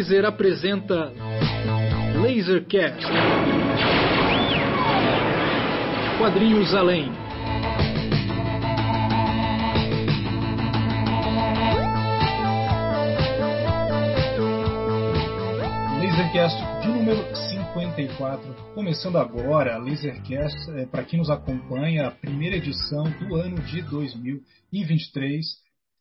Laser apresenta Lasercast. Quadrinhos Além. Lasercast de número 54, começando agora, Lasercast, é, para quem nos acompanha, a primeira edição do ano de 2023,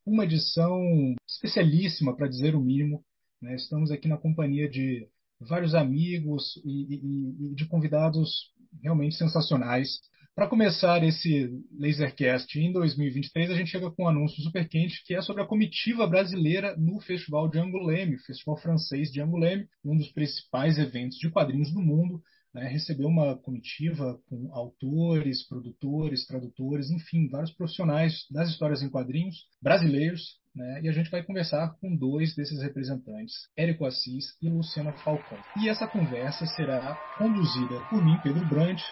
uma edição especialíssima, para dizer o mínimo. Né? Estamos aqui na companhia de vários amigos e, e, e de convidados realmente sensacionais. Para começar esse Lasercast em 2023, a gente chega com um anúncio super quente que é sobre a comitiva brasileira no Festival de Angoulême, Festival Francês de Angoulême, um dos principais eventos de quadrinhos do mundo. Né, recebeu uma comitiva com autores, produtores, tradutores, enfim, vários profissionais das histórias em quadrinhos brasileiros. Né, e a gente vai conversar com dois desses representantes, Érico Assis e Luciana Falcão. E essa conversa será conduzida por mim, Pedro Brandt,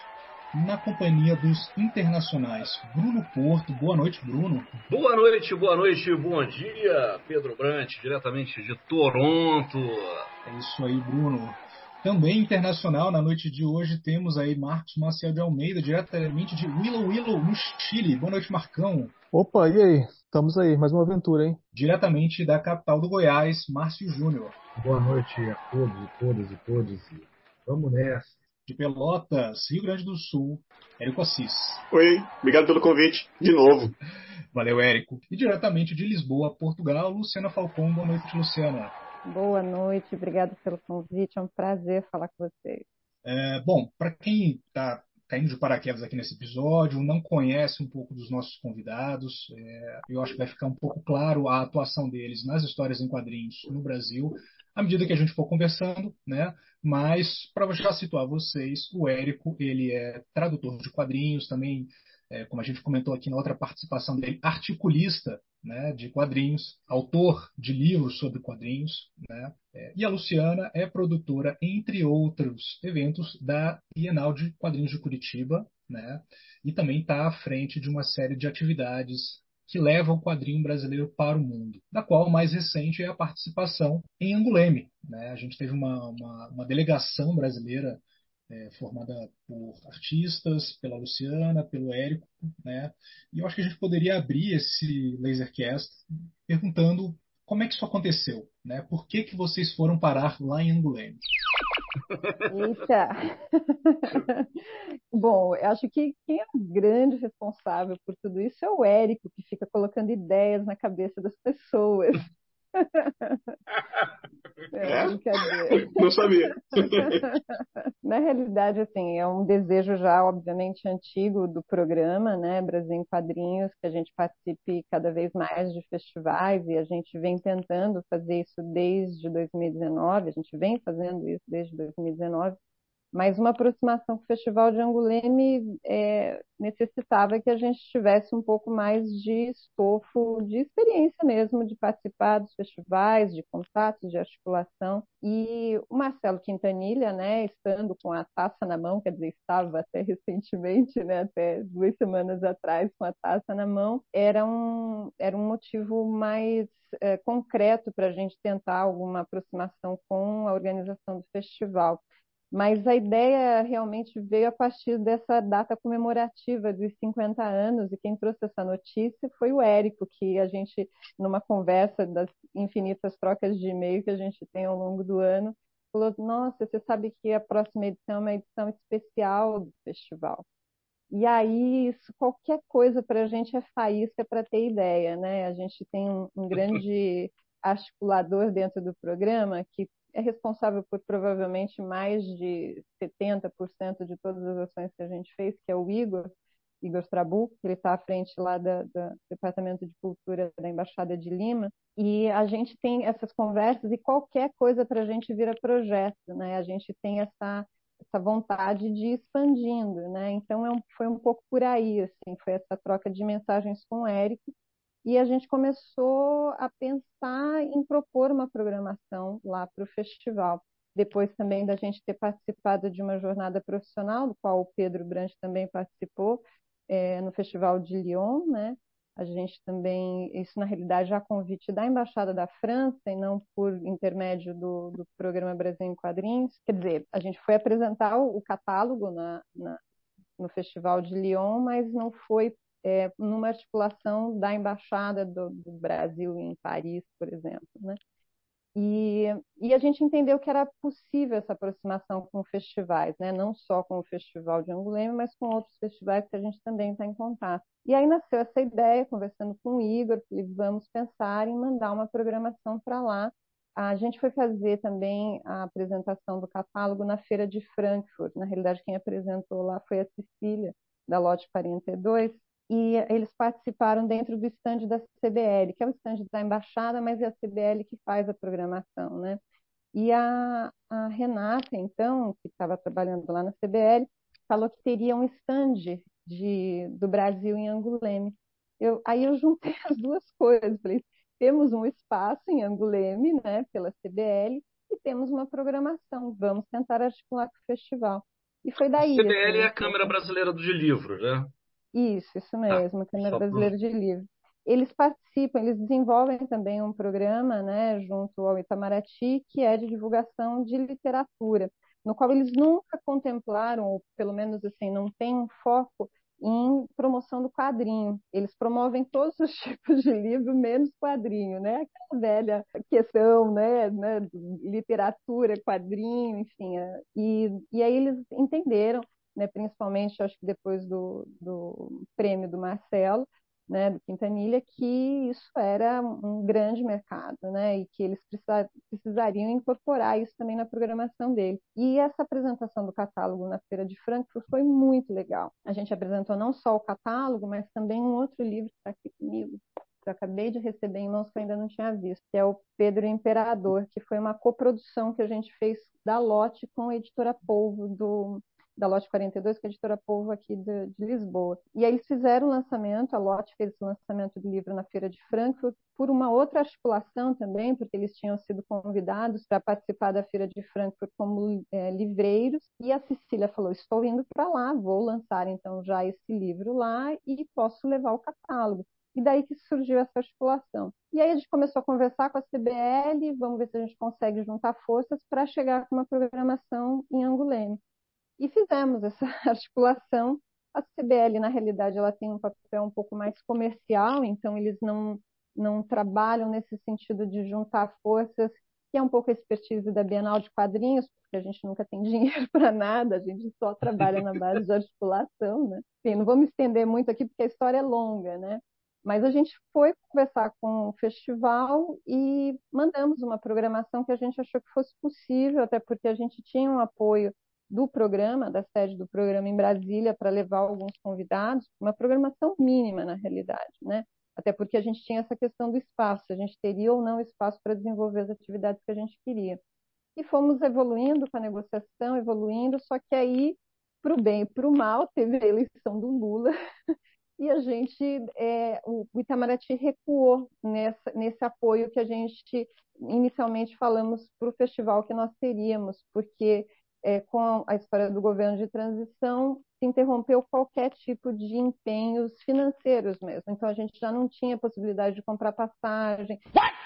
na companhia dos internacionais. Bruno Porto, boa noite, Bruno. Boa noite, boa noite, bom dia, Pedro Brant, diretamente de Toronto. É isso aí, Bruno. Também internacional, na noite de hoje, temos aí Marcos Maciel de Almeida, diretamente de Willow Willow, no Chile. Boa noite, Marcão. Opa, e aí? Estamos aí, mais uma aventura, hein? Diretamente da capital do Goiás, Márcio Júnior. Boa noite a todos e todas e todos. Vamos nessa de Pelotas, Rio Grande do Sul, Érico Assis. Oi, obrigado pelo convite, de novo. Valeu, Érico. E diretamente de Lisboa, Portugal, Luciana Falcão. Boa noite, Luciana. Boa noite, obrigado pelo convite, é um prazer falar com vocês. É, bom, para quem está caindo de paraquedas aqui nesse episódio, não conhece um pouco dos nossos convidados, é, eu acho que vai ficar um pouco claro a atuação deles nas histórias em quadrinhos no Brasil à medida que a gente for conversando, né? Mas para já situar vocês, o Érico ele é tradutor de quadrinhos, também, é, como a gente comentou aqui na outra participação dele, articulista né, de quadrinhos, autor de livros sobre quadrinhos, né? É, e a Luciana é produtora, entre outros eventos, da Bienal de Quadrinhos de Curitiba, né? E também está à frente de uma série de atividades que leva o quadrinho brasileiro para o mundo, da qual o mais recente é a participação em Anguleme. Né? A gente teve uma, uma, uma delegação brasileira é, formada por artistas, pela Luciana, pelo Érico, né? e eu acho que a gente poderia abrir esse Lasercast perguntando como é que isso aconteceu, né? Por que, que vocês foram parar lá em Anguleme? Eita! Bom, eu acho que quem é o grande responsável por tudo isso é o Érico, que fica colocando ideias na cabeça das pessoas. É, é? brincadeira. Não sabia. Na realidade, assim, é um desejo já, obviamente, antigo do programa, né, Brasil em Quadrinhos, que a gente participe cada vez mais de festivais e a gente vem tentando fazer isso desde 2019, a gente vem fazendo isso desde 2019, mas uma aproximação com o Festival de Anguleme é, necessitava que a gente tivesse um pouco mais de estofo, de experiência mesmo, de participar dos festivais, de contatos, de articulação. E o Marcelo Quintanilha, né, estando com a taça na mão, quer dizer, estava até recentemente, né, até duas semanas atrás, com a taça na mão, era um, era um motivo mais é, concreto para a gente tentar alguma aproximação com a organização do festival mas a ideia realmente veio a partir dessa data comemorativa dos 50 anos, e quem trouxe essa notícia foi o Érico, que a gente, numa conversa das infinitas trocas de e-mail que a gente tem ao longo do ano, falou: Nossa, você sabe que a próxima edição é uma edição especial do festival. E aí, isso, qualquer coisa para a gente é faísca para ter ideia, né? A gente tem um, um grande articulador dentro do programa que é responsável por provavelmente mais de 70% de todas as ações que a gente fez, que é o Igor, Igor Trabu, que ele está à frente lá do Departamento de Cultura da Embaixada de Lima, e a gente tem essas conversas e qualquer coisa para a gente vira projeto, né? A gente tem essa essa vontade de ir expandindo, né? Então é um, foi um pouco por aí, assim, foi essa troca de mensagens com o Érico e a gente começou a pensar em propor uma programação lá para o festival. Depois também da gente ter participado de uma jornada profissional, do qual o Pedro Branche também participou, é, no Festival de Lyon, né? A gente também, isso na realidade já convite da Embaixada da França e não por intermédio do, do programa Brasil em Quadrinhos. Quer dizer, a gente foi apresentar o, o catálogo na, na, no Festival de Lyon, mas não foi é, numa articulação da Embaixada do, do, Brasil em Paris, por exemplo. Né? E, e, a gente entendeu que era possível essa aproximação com festivais, né? não só com o Festival de Anguleme, mas com outros festivais que a gente também está em contato. E aí nasceu essa ideia, conversando com o Igor, que vamos pensar em mandar uma programação para lá. A gente foi fazer também a apresentação do catálogo na Feira de Frankfurt. Na realidade, quem apresentou lá foi a Cecília, da Lote 42, e eles participaram dentro do stand da CBL, que é o stand da embaixada, mas é a CBL que faz a programação, né? E a, a Renata, então, que estava trabalhando lá na CBL, falou que teria um stand de, do Brasil em Anguleme. Eu, aí eu juntei as duas coisas, falei, temos um espaço em Anguleme, né, pela CBL, e temos uma programação, vamos tentar articular com o festival. E foi daí. A CBL assim, é a Câmara Brasileira de Livros, né? Isso, isso tá. mesmo, ah, Câmara Brasileira de Livro. Eles participam, eles desenvolvem também um programa, né, junto ao Itamaraty, que é de divulgação de literatura, no qual eles nunca contemplaram, ou pelo menos assim, não tem um foco em promoção do quadrinho. Eles promovem todos os tipos de livro, menos quadrinho, né? Aquela velha questão, né? né? Literatura, quadrinho, enfim. É, e, e aí eles entenderam né, principalmente acho que depois do, do prêmio do Marcelo, né, do Quintanilha, que isso era um grande mercado, né, e que eles precisariam incorporar isso também na programação deles. E essa apresentação do catálogo na Feira de Frankfurt foi muito legal. A gente apresentou não só o catálogo, mas também um outro livro que está aqui comigo, que eu acabei de receber em mãos que eu ainda não tinha visto, que é o Pedro Imperador, que foi uma coprodução que a gente fez da Lote com a editora Polvo do da Lote 42, que é a editora Povo aqui de, de, Lisboa. E aí eles fizeram o lançamento, a Lote fez o lançamento do livro na Feira de Frankfurt, por uma outra articulação também, porque eles tinham sido convidados para participar da Feira de Frankfurt como é, livreiros, e a Cecília falou, estou indo para lá, vou lançar então já esse livro lá e posso levar o catálogo. E daí que surgiu essa articulação. E aí a gente começou a conversar com a CBL, vamos ver se a gente consegue juntar forças para chegar com uma programação em Anguleme e fizemos essa articulação. A CBL, na realidade, ela tem um papel um pouco mais comercial, então eles não, não trabalham nesse sentido de juntar forças, que é um pouco a expertise da Bienal de Quadrinhos, porque a gente nunca tem dinheiro para nada, a gente só trabalha na base de articulação, né? Enfim, não vou me estender muito aqui, porque a história é longa, né? Mas a gente foi conversar com o festival e mandamos uma programação que a gente achou que fosse possível, até porque a gente tinha um apoio do programa, da sede do programa em Brasília, para levar alguns convidados, uma programação mínima, na realidade, né? Até porque a gente tinha essa questão do espaço, a gente teria ou não espaço para desenvolver as atividades que a gente queria. E fomos evoluindo com a negociação, evoluindo, só que aí, para o bem e para o mal, teve a eleição do Lula, e a gente, é, o Itamaraty recuou nessa, nesse apoio que a gente inicialmente falamos para o festival que nós teríamos, porque é, com a história do governo de transição, se interrompeu qualquer tipo de empenhos financeiros mesmo. Então a gente já não tinha possibilidade de comprar passagem,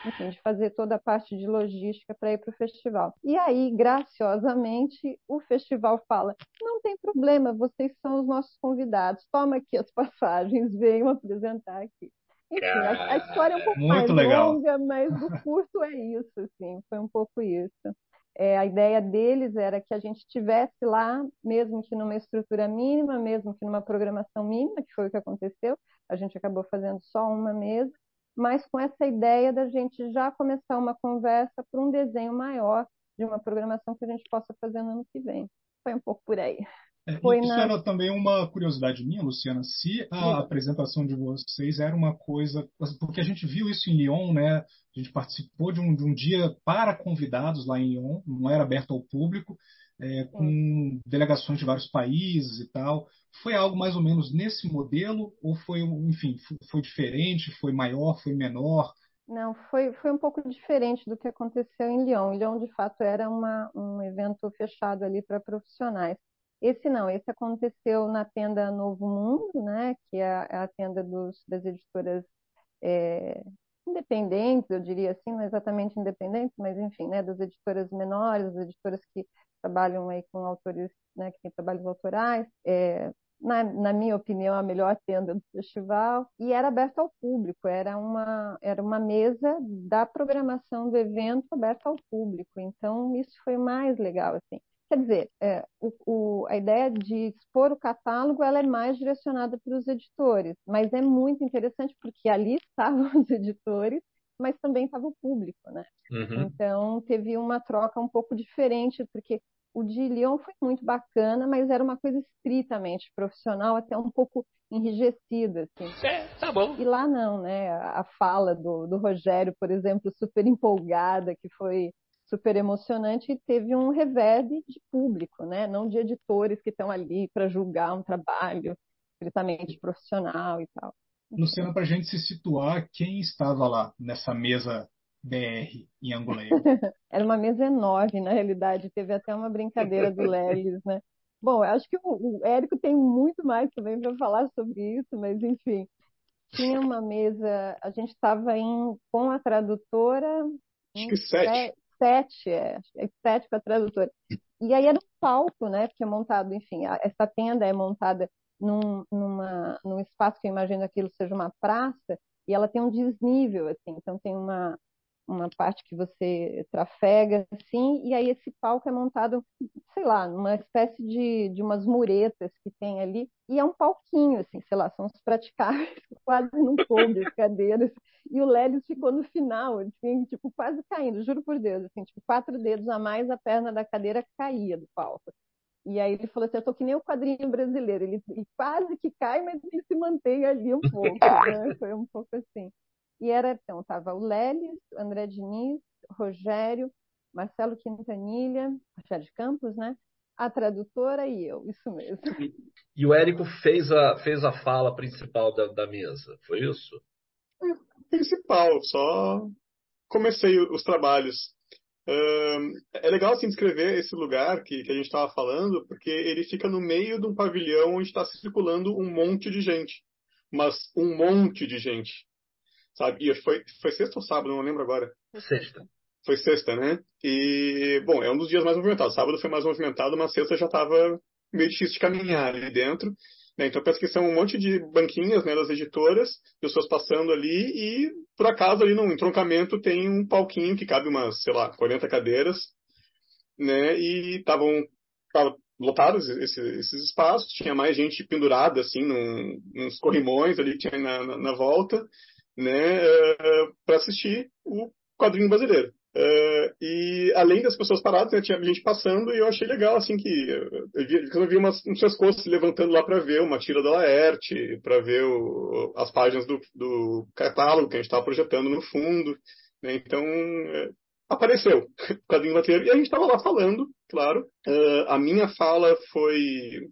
enfim, de fazer toda a parte de logística para ir para o festival. E aí, graciosamente, o festival fala: não tem problema, vocês são os nossos convidados, toma aqui as passagens, venham apresentar aqui. Enfim, a, a história é um pouco mais legal. longa, mas o curto é isso, assim, foi um pouco isso. É, a ideia deles era que a gente tivesse lá, mesmo que numa estrutura mínima, mesmo que numa programação mínima, que foi o que aconteceu, a gente acabou fazendo só uma mesa, mas com essa ideia da gente já começar uma conversa para um desenho maior de uma programação que a gente possa fazer no ano que vem. Foi um pouco por aí. É, isso na... era também uma curiosidade minha, Luciana, se a Sim. apresentação de vocês era uma coisa, porque a gente viu isso em Lyon, né? A gente participou de um, de um dia para convidados lá em Lyon, não era aberto ao público, é, com delegações de vários países e tal. Foi algo mais ou menos nesse modelo ou foi, enfim, foi diferente, foi maior, foi menor? Não, foi, foi um pouco diferente do que aconteceu em Lyon. Lyon, de fato, era uma, um evento fechado ali para profissionais. Esse não, esse aconteceu na tenda Novo Mundo, né, que é a, é a tenda dos, das editoras é, independentes, eu diria assim, não exatamente independentes, mas enfim, né, das editoras menores, das editoras que trabalham aí com autores, né, que têm trabalhos autorais, é, na, na, minha opinião, a melhor tenda do festival, e era aberta ao público, era uma, era uma mesa da programação do evento aberta ao público, então isso foi mais legal, assim. Quer dizer, é, o, o, a ideia de expor o catálogo ela é mais direcionada para os editores, mas é muito interessante porque ali estavam os editores, mas também estava o público, né? Uhum. Então teve uma troca um pouco diferente, porque o de Lyon foi muito bacana, mas era uma coisa estritamente profissional, até um pouco enrijecida. Assim. É, tá bom. E lá não, né? A fala do, do Rogério, por exemplo, super empolgada, que foi super emocionante e teve um reverb de público, né? Não de editores que estão ali para julgar um trabalho estritamente profissional e tal. Luciana, para a gente se situar, quem estava lá nessa mesa BR em Angoleia? Era uma mesa enorme, na realidade. Teve até uma brincadeira do Lelis, né? Bom, acho que o, o Érico tem muito mais também para falar sobre isso, mas enfim. Tinha uma mesa, a gente estava com a tradutora. Acho que sete sete, é, é sete com a tradutora. E aí era um palco, né? Porque é montado, enfim, a, essa tenda é montada num, numa, num espaço que eu imagino aquilo seja uma praça, e ela tem um desnível, assim, então tem uma, uma parte que você trafega, assim, e aí esse palco é montado, sei lá, numa espécie de, de umas muretas que tem ali, e é um palquinho, assim, sei lá, são os praticáveis, quase não coube as cadeiras, e o Lélis ficou no final, assim, tipo, quase caindo, juro por Deus, assim, tipo, quatro dedos a mais, a perna da cadeira caía do palco. E aí ele falou assim, eu tô que nem o quadrinho brasileiro, ele, ele quase que cai, mas ele se mantém ali um pouco, né? Foi um pouco assim. E era, então, estava o Lélis, André Diniz, Rogério, Marcelo Quintanilha, Rogério de Campos, né? A tradutora e eu, isso mesmo. E, e o Érico fez a, fez a fala principal da, da mesa, foi isso? É, principal, só comecei os trabalhos. é legal assim descrever esse lugar que, que a gente estava falando, porque ele fica no meio de um pavilhão onde está circulando um monte de gente. Mas um monte de gente sabe? E foi, foi sexta ou sábado, não lembro agora. Sexta. Foi sexta, né? E, bom, é um dos dias mais movimentados. Sábado foi mais movimentado, mas sexta já estava meio difícil de caminhar ali dentro. Né? Então, penso que são um monte de banquinhas né, das editoras, pessoas passando ali, e por acaso ali no entroncamento tem um palquinho que cabe umas, sei lá, 40 cadeiras, né? E estavam lotados esses, esses, espaços, tinha mais gente pendurada, assim, num, nos corrimões ali que tinha na, na, na volta né, uh, eh, para assistir o quadrinho brasileiro. Uh, e além das pessoas paradas, né, tinha gente passando e eu achei legal, assim, que eu vi, eu vi umas, uns pescoços se levantando lá para ver uma tira da Laerte, para ver o, as páginas do, do, catálogo que a gente estava projetando no fundo. Né, então, é, apareceu o quadrinho brasileiro e a gente estava lá falando, claro. Uh, a minha fala foi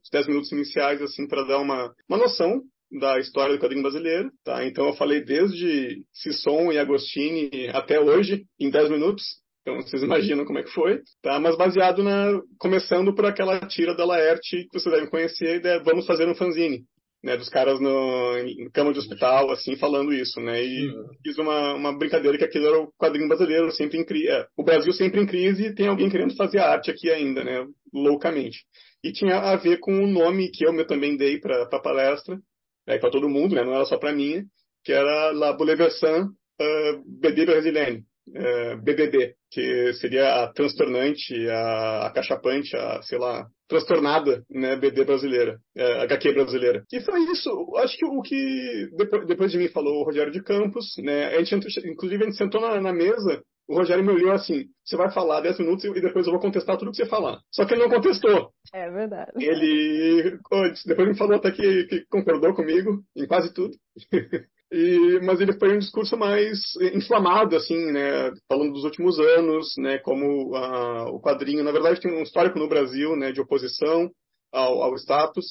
os 10 minutos iniciais, assim, para dar uma, uma noção da história do quadrinho brasileiro, tá? Então eu falei desde Sisson e Agostini até hoje, em 10 minutos. Então vocês imaginam como é que foi, tá? Mas baseado na começando por aquela tira da Laerte que vocês devem conhecer, de, vamos fazer um fanzine, né, dos caras no em cama de hospital assim falando isso, né? E uhum. fiz uma, uma brincadeira que aquilo era o quadrinho brasileiro sempre em crise, é, o Brasil sempre em crise e tem alguém querendo fazer arte aqui ainda, né? Loucamente. E tinha a ver com o nome que eu também dei para a palestra, é, para todo mundo, né? não era só para mim, que era La Bouleversant uh, BD Brasileiro, uh, BBB, que seria a transtornante, a acachapante, a, sei lá, transtornada, né, BD brasileira, uh, HQ brasileira. E foi isso, acho que o que depois, depois de mim falou o Rogério de Campos, né, a gente, inclusive a gente sentou na, na mesa o Rogério me olhou assim: você vai falar 10 minutos e depois eu vou contestar tudo que você falar. Só que ele não contestou. É verdade. Ele depois me falou até que, que concordou comigo em quase tudo. E, mas ele foi um discurso mais inflamado, assim, né, falando dos últimos anos, né, como uh, o quadrinho, na verdade, tem um histórico no Brasil, né, de oposição ao, ao status,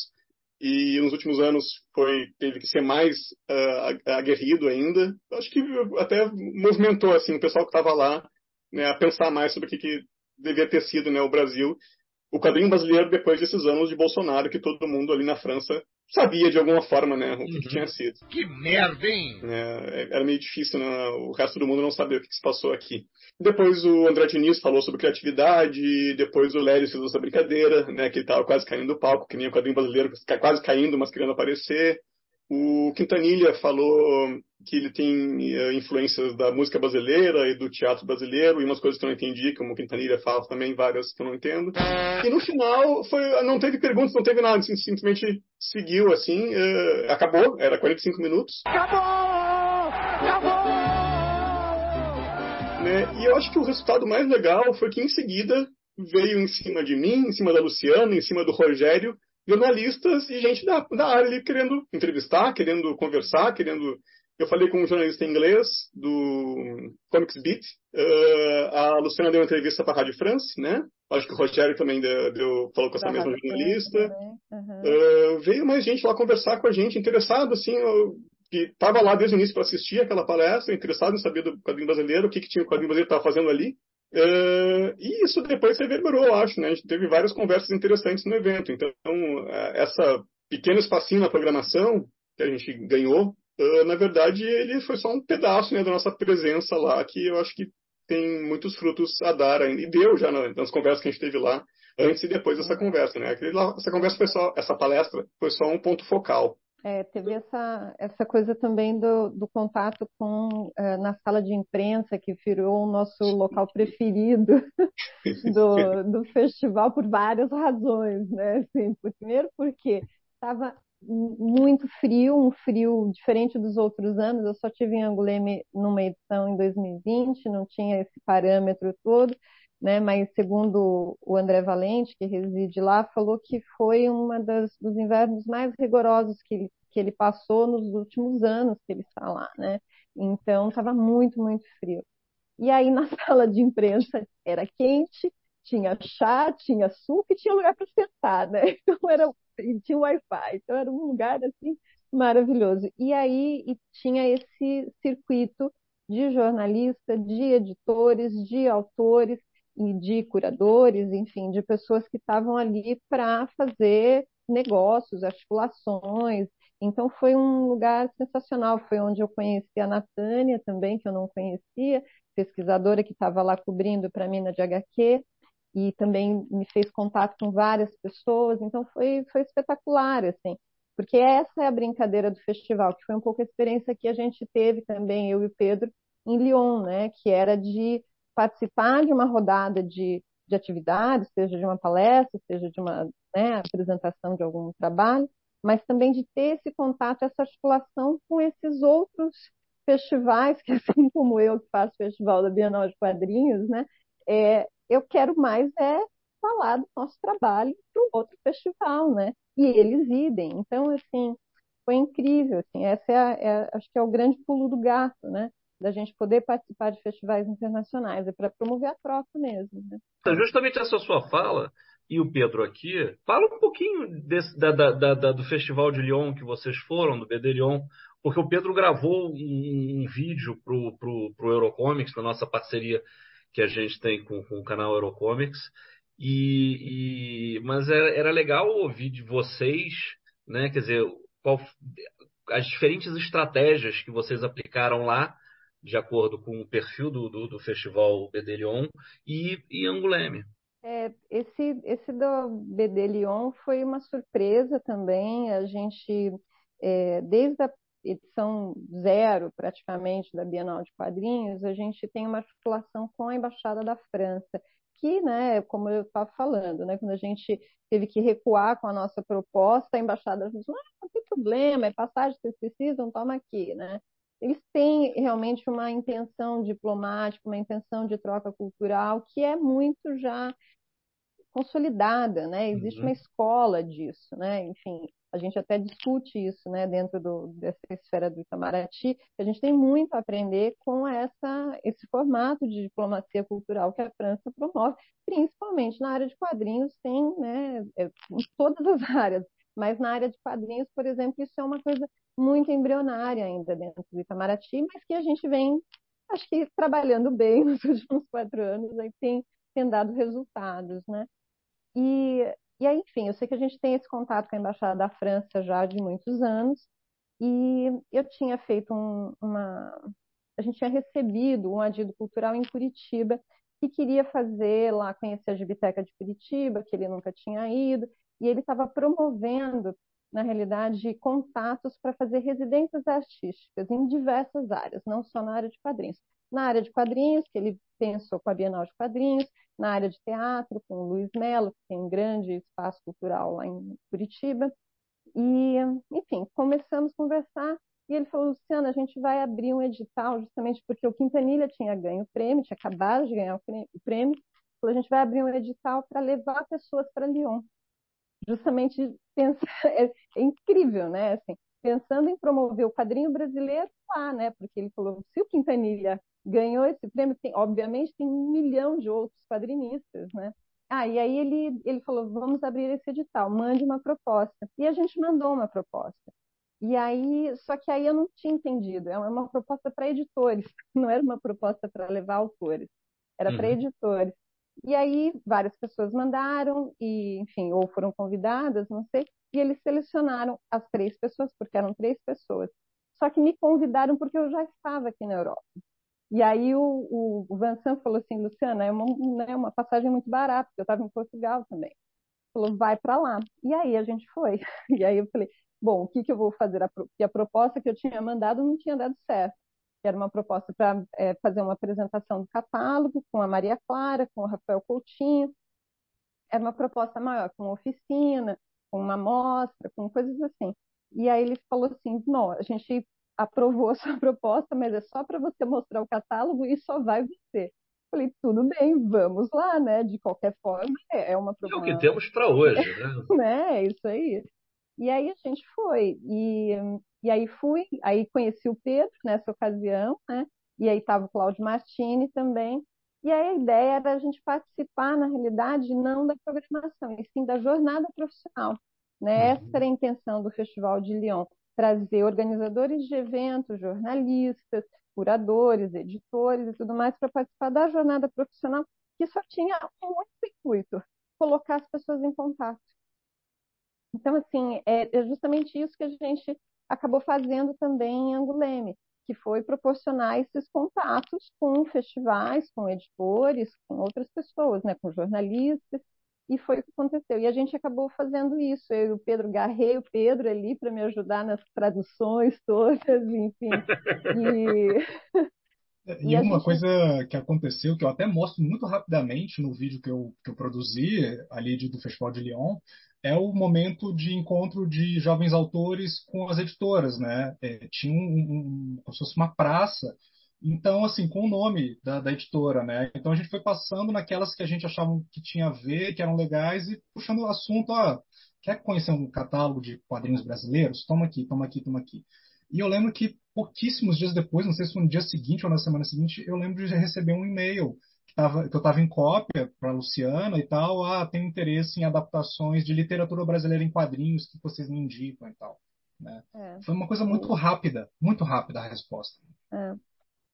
e nos últimos anos foi teve que ser mais uh, aguerrido ainda. Acho que até movimentou assim o pessoal que estava lá né, a pensar mais sobre o que, que devia ter sido né, o Brasil o quadrinho brasileiro depois desses anos de Bolsonaro, que todo mundo ali na França sabia de alguma forma, né, o que, Uhum. que tinha sido. Que merda, hein? É, era meio difícil, né, o resto do mundo não saber o que, que se passou aqui. Depois o André Diniz falou sobre criatividade, depois o Lélio fez essa brincadeira, né, que ele tava quase caindo do palco, que nem o quadrinho brasileiro, quase caindo, mas querendo aparecer. O Quintanilha falou que ele tem eh, influências da música brasileira e do teatro brasileiro, e umas coisas que eu não entendi, como o Quintanilha fala também, várias que eu não entendo. E no final, foi, não teve perguntas, não teve nada, sim- simplesmente seguiu assim, eh, acabou, era 45 minutos. né? E eu acho que o resultado mais legal foi que em seguida veio em cima de mim, em cima da Luciana, em cima do Rogério, jornalistas e gente da, da área ali querendo entrevistar, querendo conversar, querendo. Eu falei com um jornalista inglês do Comics Beat, eh, a Luciana deu uma entrevista para a Rádio France, né? Acho que o Rogério também deu, deu- falou com essa Da mesma Rádio jornalista. Uhum. Uh, veio mais gente lá conversar com a gente, interessado, assim, eu- que estava lá desde o início para assistir aquela palestra, interessado em saber do quadrinho brasileiro, o que, que tinha o quadrinho brasileiro estava fazendo ali. Uh, e isso depois reverberou, eu acho, né? A gente teve várias conversas interessantes no evento. Então, uh, essa pequeno espacinho na programação que a gente ganhou, uh, na verdade, ele foi só um pedaço né, da nossa presença lá, que eu acho que tem muitos frutos a dar ainda. E deu já na- nas conversas que a gente teve lá, antes e depois dessa conversa, né? Aquele Essa conversa foi só, essa palestra foi só um ponto focal. É, teve essa, essa coisa também do, do contato com eh, na sala de imprensa, que virou o nosso local preferido do, do festival por várias razões, né? Assim, primeiro porque estava muito frio, um frio diferente dos outros anos. Eu só tive em Angoulême numa edição em 2020, não tinha esse parâmetro todo, né? Mas segundo o André Valente, que reside lá, falou que foi uma das dos invernos mais rigorosos que ele, que ele passou nos últimos anos que ele está lá, né? Então estava muito, muito frio. E aí na sala de imprensa era quente, tinha chá, tinha suco e tinha lugar para sentar, né? Então era e tinha Wi-Fi, então era um lugar assim maravilhoso. E aí e tinha esse circuito de jornalistas, de editores, de autores e de curadores, enfim, de pessoas que estavam ali para fazer negócios, articulações. Então foi um lugar sensacional. Foi onde eu conheci a Natânia também, que eu não conhecia, pesquisadora que estava lá cobrindo para mim na de HQ e também me fez contato com várias pessoas. Então foi foi espetacular assim, porque essa é a brincadeira do festival, que foi um pouco a experiência que a gente teve também eu e o Pedro em Lyon, né, que era de participar de uma rodada de, de atividades, seja de uma palestra, seja de uma né, apresentação de algum trabalho, mas também de ter esse contato, essa articulação com esses outros festivais, que assim como eu que faço o Festival da Bienal de Quadrinhos, né, é, eu quero mais é falar do nosso trabalho para o outro festival, né? E eles idem. Então, assim, foi incrível. Assim, essa é, a, é acho que é o grande pulo do gato, né? Da gente poder participar de festivais internacionais, é para promover a troca mesmo. Né? Então, justamente essa sua fala e o Pedro aqui, fala um pouquinho desse, da, da, da, do Festival de Lyon que vocês foram, do BD Lyon, porque o Pedro gravou um, um vídeo pro, pro Eurocomics, na nossa parceria que a gente tem com, com o canal Eurocomics, e, e mas era, era, legal ouvir de vocês, né? Quer dizer, qual, as diferentes estratégias que vocês aplicaram lá, de acordo com o perfil do, do, do festival BD Lyon e, e Anguleme. É, esse, esse do BD Lyon foi uma surpresa também. A gente, é, desde a edição zero, praticamente, da Bienal de Quadrinhos, a gente tem uma articulação com a Embaixada da França, que, né, como eu estava falando, né, quando a gente teve que recuar com a nossa proposta, a Embaixada disse, ah, não tem problema, é passagem vocês precisam, toma aqui, né. Eles têm realmente uma intenção diplomática, uma intenção de troca cultural que é muito já consolidada, né? Existe uhum. uma escola disso, né? Enfim, a gente até discute isso, né? Dentro do, dessa esfera do Itamaraty, a gente tem muito a aprender com essa esse formato de diplomacia cultural que a França promove, principalmente na área de quadrinhos, tem, né? Em todas as áreas, mas na área de quadrinhos, por exemplo, isso é uma coisa muito embrionária ainda dentro do Itamaraty, mas que a gente vem, acho que trabalhando bem nos últimos quatro anos, aí tem, tem dado resultados, né? E, e aí, enfim, eu sei que a gente tem esse contato com a Embaixada da França já de muitos anos, e eu tinha feito um, uma. A gente tinha recebido um adido cultural em Curitiba que queria fazer lá, conhecer a Gibiteca de Curitiba, que ele nunca tinha ido, e ele estava promovendo, na realidade, contatos para fazer residências artísticas em diversas áreas, não só na área de quadrinhos. Na área de quadrinhos, que ele pensou com a Bienal de Quadrinhos, na área de teatro, com o Luiz Melo, que tem um grande espaço cultural lá em Curitiba. E, enfim, começamos a conversar e ele falou, Luciana, a gente vai abrir um edital justamente porque o Quintanilha tinha ganho o prêmio, tinha acabado de ganhar o prêmio. Falou, a gente vai abrir um edital para levar pessoas para Lyon. Justamente pensar, é, é, incrível, né? Assim, pensando em promover o quadrinho brasileiro lá, né? Porque ele falou, se o Quintanilha ganhou esse prêmio, tem, obviamente tem um milhão de outros quadrinistas, né? Ah, e aí ele, ele falou, vamos abrir esse edital, mande uma proposta. E a gente mandou uma proposta. E aí, só que aí eu não tinha entendido. É uma proposta para editores, não era uma proposta para levar autores, era uhum. para editores. E aí várias pessoas mandaram e, enfim, ou foram convidadas, não sei, e eles selecionaram as três pessoas, porque eram três pessoas. Só que me convidaram porque eu já estava aqui na Europa. E aí o, o, Vincent falou assim, Luciana, é uma, né, uma passagem muito barata, porque eu estava em Portugal também. Falou, vai para lá. E aí a gente foi. E aí eu falei, bom, o que, que eu vou fazer? Porque a proposta que eu tinha mandado não tinha dado certo. Era uma proposta para é, fazer uma apresentação do catálogo com a Maria Clara, com o Rafael Coutinho. Era uma proposta maior, com oficina, com uma amostra, com coisas assim. E aí ele falou assim, não, a gente aprovou a sua proposta, mas é só para você mostrar o catálogo e só vai você. Falei, tudo bem, vamos lá, né? De qualquer forma, é, é uma proposta. É o que temos para hoje, né? né? É isso aí. E aí a gente foi. E, e aí fui, aí conheci o Pedro nessa ocasião, né? E aí estava o Cláudio Martini também. E aí a ideia era a gente participar, na realidade, não da programação, e sim da jornada profissional. Né? Uhum. Essa era a intenção do Festival de Lyon, trazer organizadores de eventos, jornalistas, curadores, editores e tudo mais para participar da jornada profissional, que só tinha um único intuito, colocar as pessoas em contato. Então, assim, é, é justamente isso que a gente acabou fazendo também em Anguleme, que foi proporcionar esses contatos com festivais, com editores, com outras pessoas, né, com jornalistas, e foi o que aconteceu. E a gente acabou fazendo isso. Eu e o Pedro garrei o Pedro ali para me ajudar nas traduções todas, enfim. E, e, e uma gente... coisa que aconteceu, que eu até mostro muito rapidamente no vídeo que eu, que eu produzi ali de, do Festival de Lyon, é o momento de encontro de jovens autores com as editoras, né? É, tinha um, um, como se fosse uma praça, então, assim, com o nome da, da, editora, né? Então a gente foi passando naquelas que a gente achava que tinha a ver, que eram legais, e puxando o assunto, ó, quer conhecer um catálogo de quadrinhos brasileiros? Toma aqui, toma aqui, toma aqui. E eu lembro que pouquíssimos dias depois, não sei se foi no dia seguinte ou na semana seguinte, eu lembro de receber um e-mail tava, que eu estava em cópia para a Luciana e tal, ah, tem interesse em adaptações de literatura brasileira em quadrinhos que vocês me indicam e tal. Né? É. Foi uma coisa muito rápida, muito rápida a resposta. É.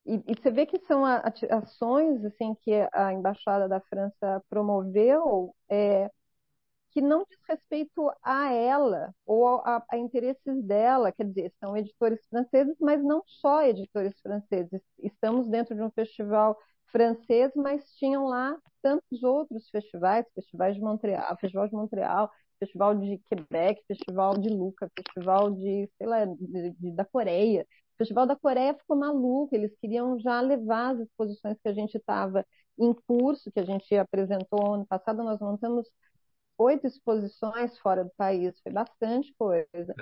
E, e, você vê que são ações assim que a embaixada da França promoveu é, que não diz respeito a ela ou a, a, interesses dela, quer dizer, são editores franceses, mas não só editores franceses. Estamos dentro de um festival francês, mas tinham lá tantos outros festivais, festivais de Montreal, Festival de Montreal, Festival de Quebec, Festival de Luca, Festival de, sei lá, de, de, da Coreia. O Festival da Coreia ficou maluco, eles queriam já levar as exposições que a gente estava em curso, que a gente apresentou ano passado, nós montamos oito exposições fora do país, foi bastante coisa.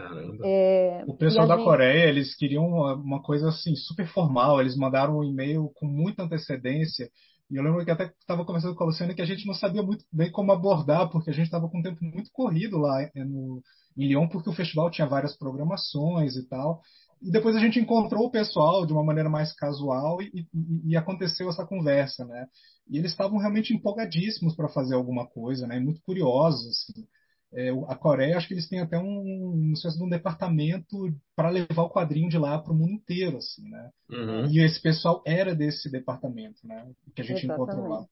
É, o pessoal da gente... Coreia, eles queriam uma, uma, coisa assim, super formal, eles mandaram um e-mail com muita antecedência, e eu lembro que até estava conversando com a Luciana que a gente não sabia muito bem como abordar, porque a gente estava com um tempo muito corrido lá é, no, em Lyon, porque o festival tinha várias programações e tal, e depois a gente encontrou o pessoal de uma maneira mais casual e, e, e aconteceu essa conversa, né? E eles estavam realmente empolgadíssimos para fazer alguma coisa, né? Muito curiosos. Assim. É, a Coreia, acho que eles têm até um, um, um departamento para levar o quadrinho de lá para o mundo inteiro, assim, né? Uhum. E esse pessoal era desse departamento, né? Que a gente Exatamente. encontrou lá.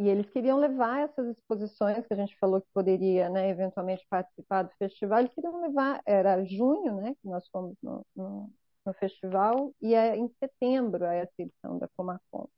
E eles queriam levar essas exposições que a gente falou que poderia, né, eventualmente participar do festival, eles queriam levar, era junho, né, que nós fomos no, no, no festival, e é em setembro a essa edição da Comacom.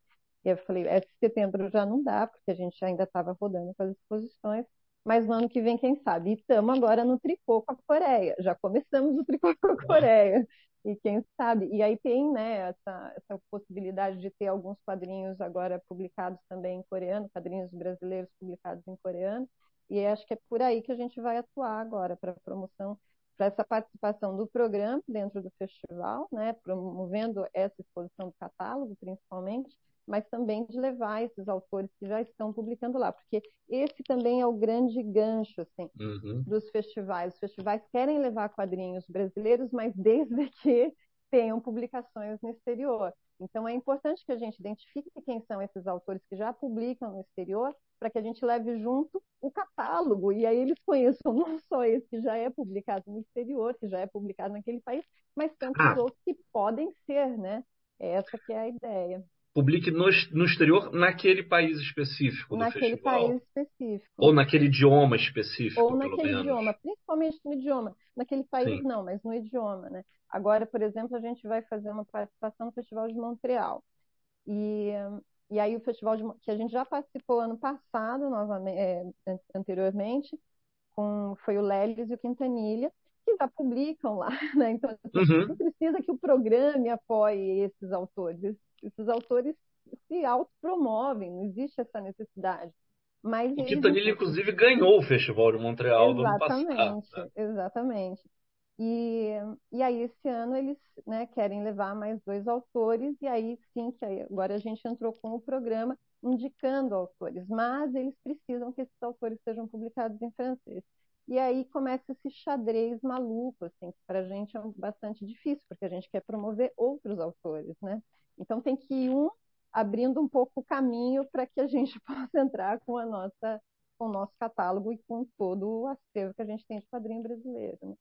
E eu falei, esse setembro já não dá, porque a gente ainda estava rodando com as exposições, mas no ano que vem, quem sabe? E estamos agora no tricô com a Coreia, já começamos o tricô com a Coreia, e quem sabe? E aí tem né, essa, essa possibilidade de ter alguns quadrinhos agora publicados também em coreano, quadrinhos brasileiros publicados em coreano, e acho que é por aí que a gente vai atuar agora para promoção para essa participação do programa dentro do festival, né, promovendo essa exposição do catálogo, principalmente, mas também de levar esses autores que já estão publicando lá, porque esse também é o grande gancho assim, uhum. dos festivais. Os festivais querem levar quadrinhos brasileiros, mas desde que tenham publicações no exterior. Então é importante que a gente identifique quem são esses autores que já publicam no exterior, para que a gente leve junto o catálogo e aí eles conheçam não só esse que já é publicado no exterior, que já é publicado naquele país, mas tantos ah. outros que podem ser, né? Essa que é a ideia publique no, no exterior naquele país específico naquele festival. país específico. Ou naquele idioma específico, Ou naquele menos. idioma, principalmente no idioma. Naquele país Sim. não, mas no idioma, né? Agora, por exemplo, a gente vai fazer uma participação no Festival de Montreal. E, e aí o festival de, que a gente já participou ano passado, novamente, é, anteriormente, com, foi o Lelis e o Quintanilha, que já publicam lá, né? Então, uhum. não precisa que o programa apoie esses autores esses autores se autopromovem, não existe essa necessidade. Mas o Quintanilha, inclusive, ganhou o Festival de Montreal exatamente, do ano passado. Né? Exatamente. E, e aí, esse ano, eles né, querem levar mais dois autores, e aí sim, que agora a gente entrou com o programa indicando autores, mas eles precisam que esses autores sejam publicados em francês. E aí começa esse xadrez maluco, assim, que para a gente é bastante difícil, porque a gente quer promover outros autores, né? Então tem que ir um abrindo um pouco o caminho para que a gente possa entrar com a nossa com o nosso catálogo e com todo o acervo que a gente tem de quadrinho brasileiro. Né?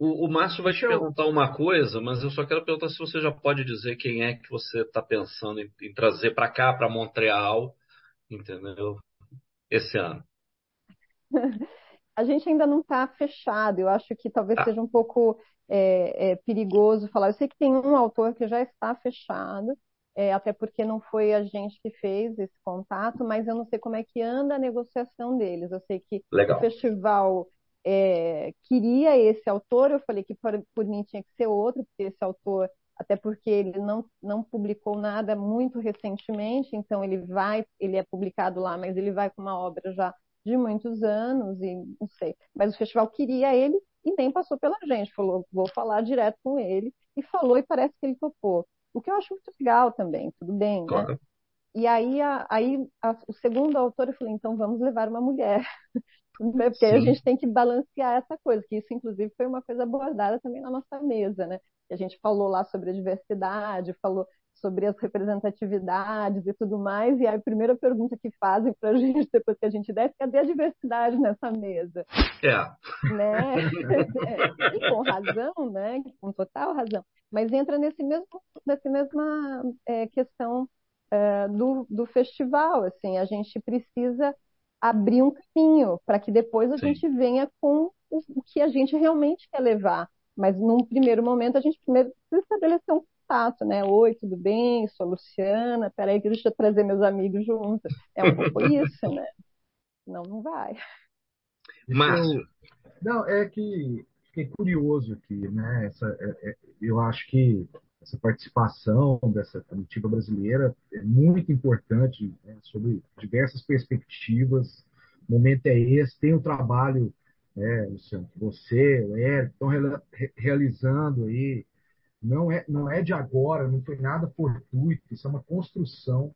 O, o Márcio vai te perguntar uma coisa, mas eu só quero perguntar se você já pode dizer quem é que você está pensando em, em trazer para cá, para Montreal, entendeu? Esse ano. a gente ainda não está fechado. Eu acho que talvez ah. seja um pouco é, é, perigoso falar. Eu sei que tem um autor que já está fechado, é, até porque não foi a gente que fez esse contato, mas eu não sei como é que anda a negociação deles. Eu sei que Legal. o festival é, queria esse autor, eu falei que por, por mim tinha que ser outro, porque esse autor até porque ele não, não publicou nada muito recentemente, então ele vai, ele é publicado lá, mas ele vai com uma obra já de muitos anos e não sei. Mas o festival queria ele e nem passou pela gente. Falou, vou falar direto com ele. E falou e parece que ele topou. O que eu acho muito legal também, tudo bem, né? claro. né? E aí, a, aí a, o segundo autor, eu falei, então vamos levar uma mulher. Porque Sim. a gente tem que balancear essa coisa, que isso, inclusive, foi uma coisa abordada também na nossa mesa, né? A gente falou lá sobre a diversidade, falou sobre as representatividades e tudo mais, e a primeira pergunta que fazem para a gente depois que a gente desce, cadê a diversidade nessa mesa? É. Né? e com razão, né? Com total razão. Mas entra nesse mesmo, nessa mesma é, questão é, do, do festival, assim, a gente precisa abrir um caminho para que depois a Sim. gente venha com o, o que a gente realmente quer levar. Mas num primeiro momento a gente primeiro precisa estabelecer um contato, né? Oi, tudo bem? Sou Luciana. Peraí que deixa eu trazer meus amigos juntos. É um pouco isso, né? Não, não vai. Márcio. Não, é que fiquei curioso aqui, né? Essa, é, é, eu acho que essa participação dessa comitiva brasileira é muito importante né, sobre diversas perspectivas. O momento é esse, tem o trabalho, né, Luciano, que você, o Érico, estão re realizando aí não é, não é de agora, não foi nada fortuito, isso é uma construção,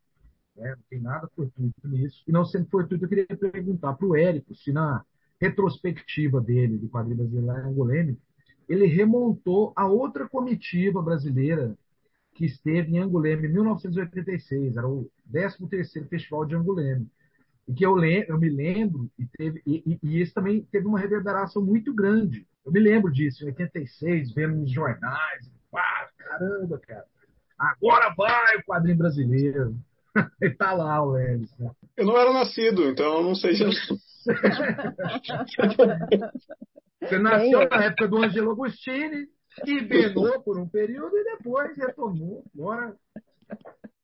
né? não tem nada fortuito nisso. E não sendo fortuito, eu queria perguntar para o Érico se na retrospectiva dele, do quadrinho brasileiro Angoleme, ele remontou a outra comitiva brasileira que esteve em Anguleme em 1986, era o 13º Festival de Anguleme. E que eu, eu me lembro, e, teve, e, e esse também teve uma reverberação muito grande. Eu me lembro disso, em 86, vendo nos jornais, caramba, cara. Agora vai o quadrinho brasileiro. e tá lá o Lelis. Né? Eu não era nascido, então eu não sei se. Você nasceu na época do Angelo Agostini, hibernou por um período e depois retornou. Agora.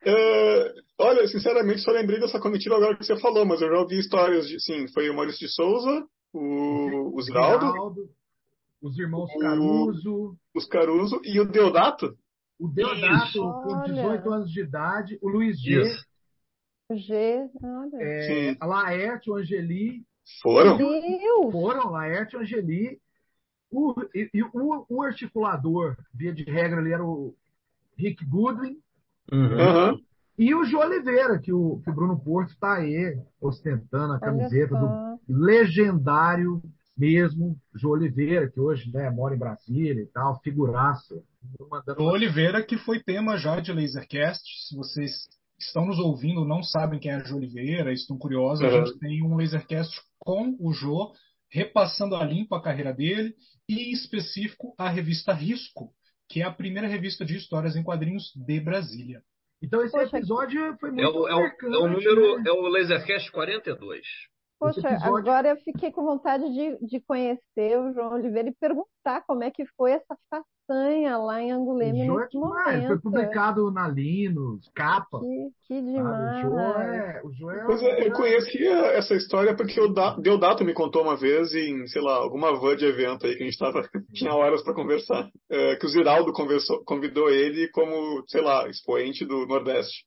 Uh, olha, sinceramente, só lembrei dessa comitiva agora que você falou, mas eu já ouvi histórias de. Sim, foi o Maurício de Souza, o, o Ziraldo, os irmãos Caruso. Os Caruso e o Deodato. O Deodato, com 18 anos de idade, o Luiz G. Isso. O G, olha. É, a Laerte, o Angeli. Foram? Deus. Foram, Laerte, o Angeli. O, e, e o, o, articulador, via de regra, ele era o Rick Goodwin. Uhum. E o João Oliveira, que o, que o Bruno Porto está aí ostentando a camiseta do legendário mesmo, João Oliveira, que hoje né, mora em Brasília e tal, figuraça. João Oliveira, que foi tema já de Lasercast. Se vocês estão nos ouvindo não sabem quem é João Oliveira, estão curiosos, uhum. a gente tem um Lasercast com o Jô, repassando a limpo a carreira dele, e em específico a revista Risco, que é a primeira revista de histórias em quadrinhos de Brasília. Então esse Poxa, episódio foi muito é o, é o, é o número, né? é o Lasercast 42. Poxa, episódio... agora eu fiquei com vontade de, de conhecer o João Oliveira e perguntar como é que foi essa façanha lá em Anguleme o nesse é momento. Foi publicado na Linus, capa. Que, que demais. Ah, o João é, o João é pois é, eu conhecia essa história porque o Deodato me contou uma vez em, sei lá, alguma van de evento aí que a gente tava, tinha horas para conversar, é, que o Ziraldo conversou, convidou ele como, sei lá, expoente do Nordeste.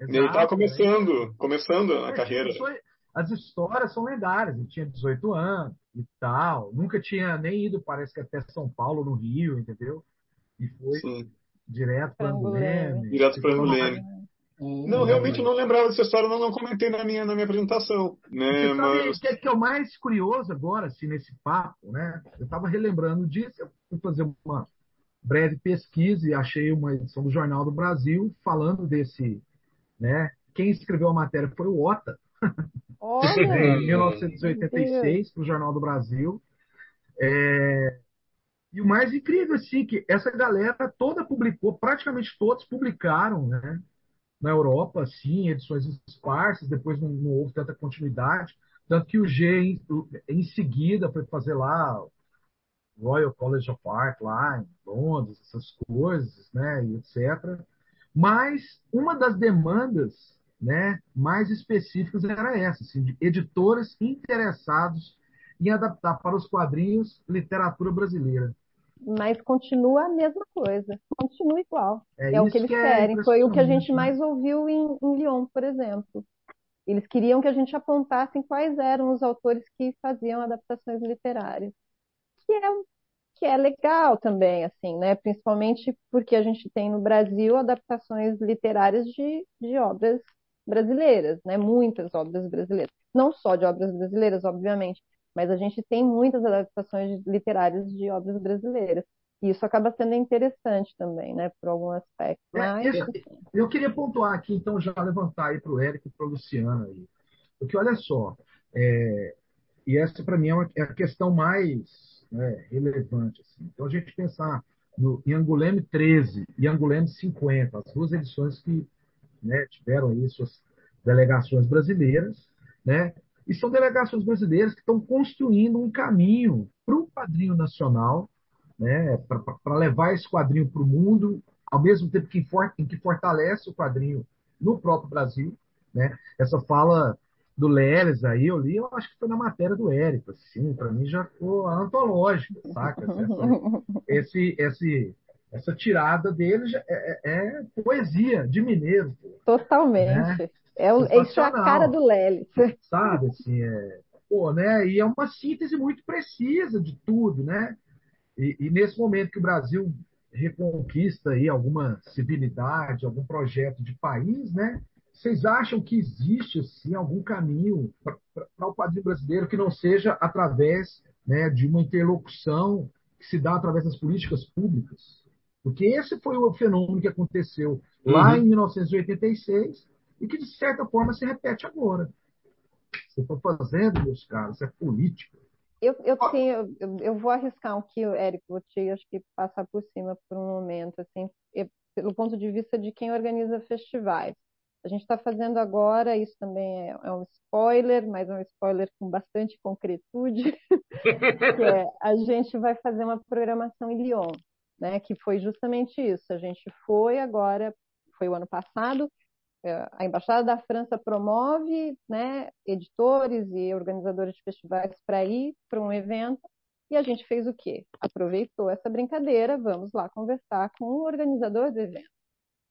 Exato, e ele tava começando, é. começando a carreira. Foi as histórias são lendárias. Ele tinha 18 anos e tal. Nunca tinha nem ido, parece que até São Paulo, no Rio, entendeu? E foi Sim. direto para Anguleme. Direto para Anguleme. Não, realmente eu não lembrava dessa história, não, não comentei na minha, na minha apresentação. Né? Você Mas... que, é, que é o mais curioso agora, assim, nesse papo, né? Eu estava relembrando disso, eu fui fazer uma breve pesquisa e achei uma edição do Jornal do Brasil falando desse, né? Quem escreveu a matéria foi o Ota, Em 1986 para o Jornal do Brasil. É... E o mais incrível, assim, que essa galera toda publicou, praticamente todos publicaram, né? Na Europa, assim, edições esparsas, depois não, não houve tanta continuidade. Tanto que o G, em, em seguida, foi fazer lá Royal College of Art, lá em Londres, essas coisas, né? E etc. Mas uma das demandas né, mais específicas era essa, assim, de editores interessados em adaptar para os quadrinhos literatura brasileira. Mas continua a mesma coisa, continua igual. É, é o que eles que é querem. Foi o que a gente né? mais ouviu em, em Lyon, por exemplo. Eles queriam que a gente apontasse quais eram os autores que faziam adaptações literárias. Que é, que é legal também, assim, né? Principalmente porque a gente tem no Brasil adaptações literárias de, de obras brasileiras, né? Muitas obras brasileiras. Não só de obras brasileiras, obviamente, mas a gente tem muitas adaptações literárias de obras brasileiras. E isso acaba sendo interessante também, né, por algum aspecto. É, mas... eu, eu, queria pontuar aqui, então, já levantar aí para o Érico e para o Luciano aí. Porque olha só, é, e essa para mim é, uma, é, a questão mais né, relevante. Assim. Então, a gente pensar no, em Anguleme 13 e Anguleme 50, as duas edições que né, tiveram aí suas delegações brasileiras, né, e são delegações brasileiras que estão construindo um caminho para o quadrinho nacional, né, para levar esse quadrinho para o mundo, ao mesmo tempo que, for, que fortalece o quadrinho no próprio Brasil. Né? Essa fala do Leles aí, eu li, eu acho que foi na matéria do Érico, assim, para mim já ficou antológica, saca? Essa, esse, esse, essa tirada dele é, é, é, poesia de mineiro. Totalmente. Né? É, o, isso é a cara do Lelis. Sabe, assim, é, pô, né? E é uma síntese muito precisa de tudo, né? E, e, nesse momento que o Brasil reconquista aí alguma civilidade, algum projeto de país, né? Vocês acham que existe assim algum caminho para o quadrinho brasileiro que não seja através né, de uma interlocução que se dá através das políticas públicas? Porque esse foi o fenômeno que aconteceu lá uhum. em 1986 e que, de certa forma, se repete agora. Você está fazendo, meus caros, é política. Eu, eu, tenho, eu, eu, vou arriscar um que, Érico, vou te acho que passar por cima por um momento, assim, eu, pelo ponto de vista de quem organiza festivais. A gente está fazendo agora, isso também é, é, um spoiler, mas é um spoiler com bastante concretude, que é a gente vai fazer uma programação em Lyon, né, que foi justamente isso. A gente foi agora, foi o ano passado, é, a Embaixada da França promove né, editores e organizadores de festivais para ir para um evento e a gente fez o quê? Aproveitou essa brincadeira, vamos lá conversar com o organizador do evento.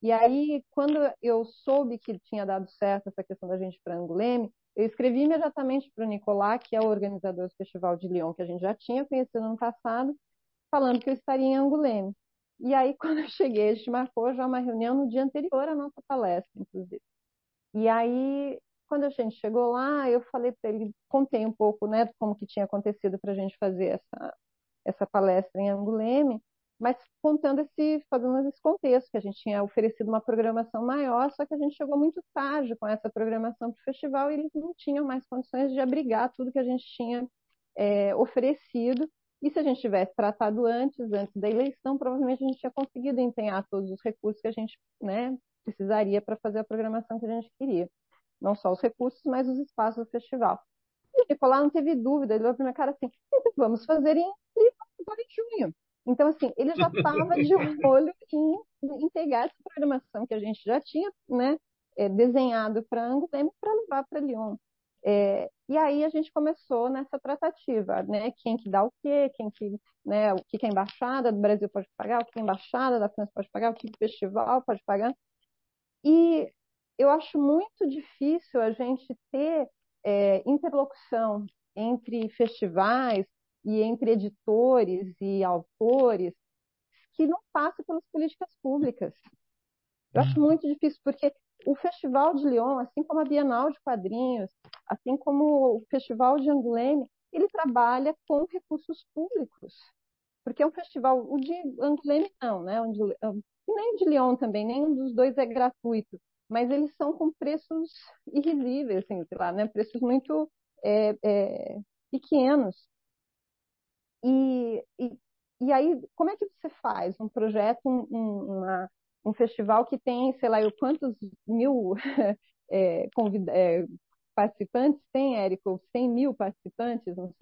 E aí, quando eu soube que tinha dado certo essa questão da gente para Anguleme, eu escrevi imediatamente para o Nicolás, que é o organizador do Festival de Lyon, que a gente já tinha conhecido no ano passado, falando que eu estaria em Anguleme. E aí, quando eu cheguei, a gente marcou já uma reunião no dia anterior à nossa palestra, inclusive. E aí, quando a gente chegou lá, eu falei para ele, contei um pouco, né, como que tinha acontecido para a gente fazer essa, essa palestra em Anguleme, mas contando esse, fazendo esse contexto, que a gente tinha oferecido uma programação maior, só que a gente chegou muito tarde com essa programação para o festival e eles não tinham mais condições de abrigar tudo que a gente tinha é, oferecido. E se a gente tivesse tratado antes, antes da eleição, provavelmente a gente tinha conseguido empenhar todos os recursos que a gente né, precisaria para fazer a programação que a gente queria. Não só os recursos, mas os espaços do festival. E o Nicolás não teve dúvida, ele olhou para minha cara assim, vamos fazer em agora em junho. Então, assim, ele já estava de olho em, em pegar essa programação que a gente já tinha né, é, desenhado para Angoulême para levar para Lyon. É, e aí a gente começou nessa tratativa, né? Quem que dá o quê, quem que, né? O que, que a embaixada do Brasil pode pagar, o que a embaixada da França pode pagar, o que o festival pode pagar. E eu acho muito difícil a gente ter é, interlocução entre festivais e entre editores e autores que não passe pelas políticas públicas. Eu acho muito difícil, porque o Festival de Lyon, assim como a Bienal de Quadrinhos, assim como o Festival de Angoulême, ele trabalha com recursos públicos. Porque é um festival, o de Angoulême não, né? nem o de Lyon também, nenhum dos dois é gratuito, mas eles são com preços irrisíveis, assim, sei lá, né? Preços muito é, é, pequenos. E, e, e, aí, como é que você faz um projeto, um, uma, um festival que tem, sei lá, quantos mil é, convida, é, participantes tem, Érico? 100 mil participantes? Não sei,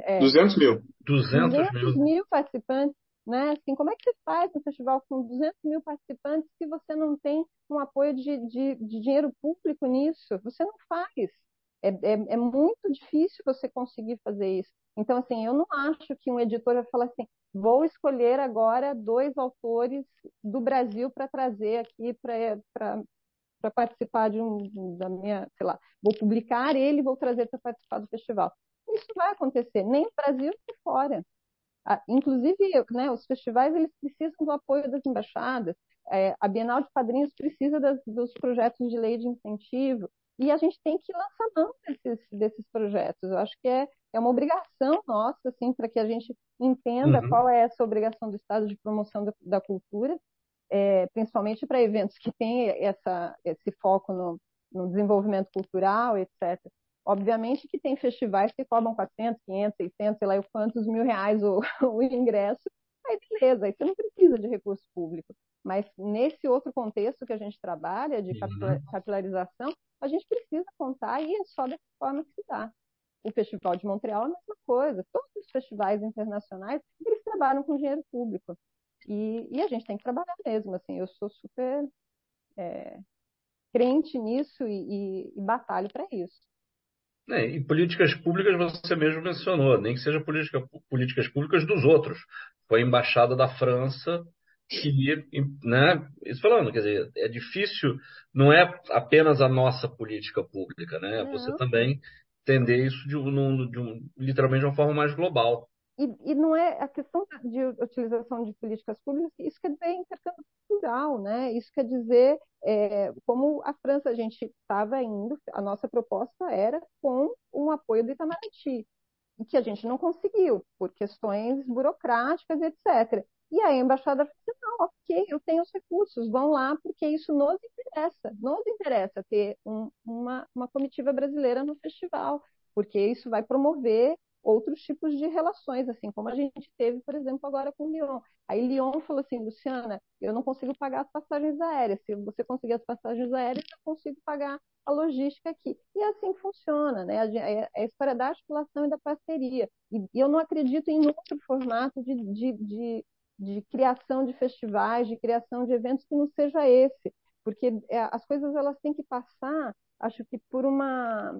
É. 200 mil. 200, 200 mil. mil participantes. Né? Assim, como é que você faz um festival com 200 mil participantes se você não tem um apoio de, de, de dinheiro público nisso? Você não faz. É, é, é, muito difícil você conseguir fazer isso. Então, assim, eu não acho que um editor vai falar assim, vou escolher agora dois autores do Brasil para trazer aqui para participar de um, da minha, sei lá, vou publicar ele e vou trazer para participar do festival. Isso vai acontecer, nem no Brasil nem fora. Ah, inclusive, né, os festivais eles precisam do apoio das embaixadas. É, a Bienal de Padrinhos precisa das, dos projetos de lei de incentivo e a gente tem que lançar mão desses, desses projetos. Eu acho que é, é uma obrigação nossa, assim, para que a gente entenda uhum. qual é essa obrigação do Estado de promoção da, da cultura, é, principalmente para eventos que têm essa, esse foco no, no desenvolvimento cultural, etc. Obviamente que tem festivais que cobram 400, 500, 600, sei lá quantos mil reais o, o ingresso, aí beleza, aí você não precisa de recurso público. Mas nesse outro contexto que a gente trabalha, de uhum. capilarização, a gente precisa contar e é só dessa forma que se dá. O Festival de Montreal é a mesma coisa. Todos os festivais internacionais, eles trabalham com dinheiro público. E, e a gente tem que trabalhar mesmo. Assim, eu sou super é, crente nisso e, e, e batalho para isso. É, e políticas públicas você mesmo mencionou, nem que seja política, políticas públicas dos outros. Foi a embaixada da França que, né, isso falando, quer dizer, é difícil, não é apenas a nossa política pública, né? Não. Você também entender isso de, um, de um, literalmente de uma forma mais global. E, e, não é a questão de utilização de políticas públicas, isso quer dizer intercâmbio cultural, né? Isso quer dizer, é, como a França, a gente estava indo, a nossa proposta era com um apoio do Itamaraty, que a gente não conseguiu, por questões burocráticas, etc. E a embaixada falou assim, não, ok, eu tenho os recursos, vão lá, porque isso nos interessa, nos interessa ter um, uma, uma comitiva brasileira no festival, porque isso vai promover outros tipos de relações, assim como a gente teve, por exemplo, agora com Lyon. Aí Lyon falou assim, Luciana, eu não consigo pagar as passagens aéreas. Se você conseguir as passagens aéreas, eu consigo pagar a logística aqui. E assim funciona, né? É a história da articulação e da parceria. E eu não acredito em outro formato de, de, de, de criação de festivais, de criação de eventos que não seja esse. Porque é, as coisas elas têm que passar, acho que por uma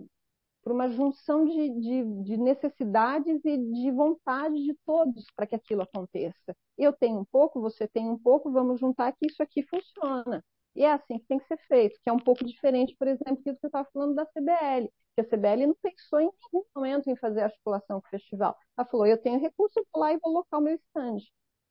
por uma junção de, de, de, necessidades e de vontade de todos para que aquilo aconteça. Eu tenho um pouco, você tem um pouco, vamos juntar que isso aqui funciona. E é assim que tem que ser feito, que é um pouco diferente, por exemplo, do que eu estava falando da CBL, que a CBL não pensou em nenhum momento em fazer articulação com o festival. Ela falou, eu tenho recurso, eu vou lá e vou locar o meu stand.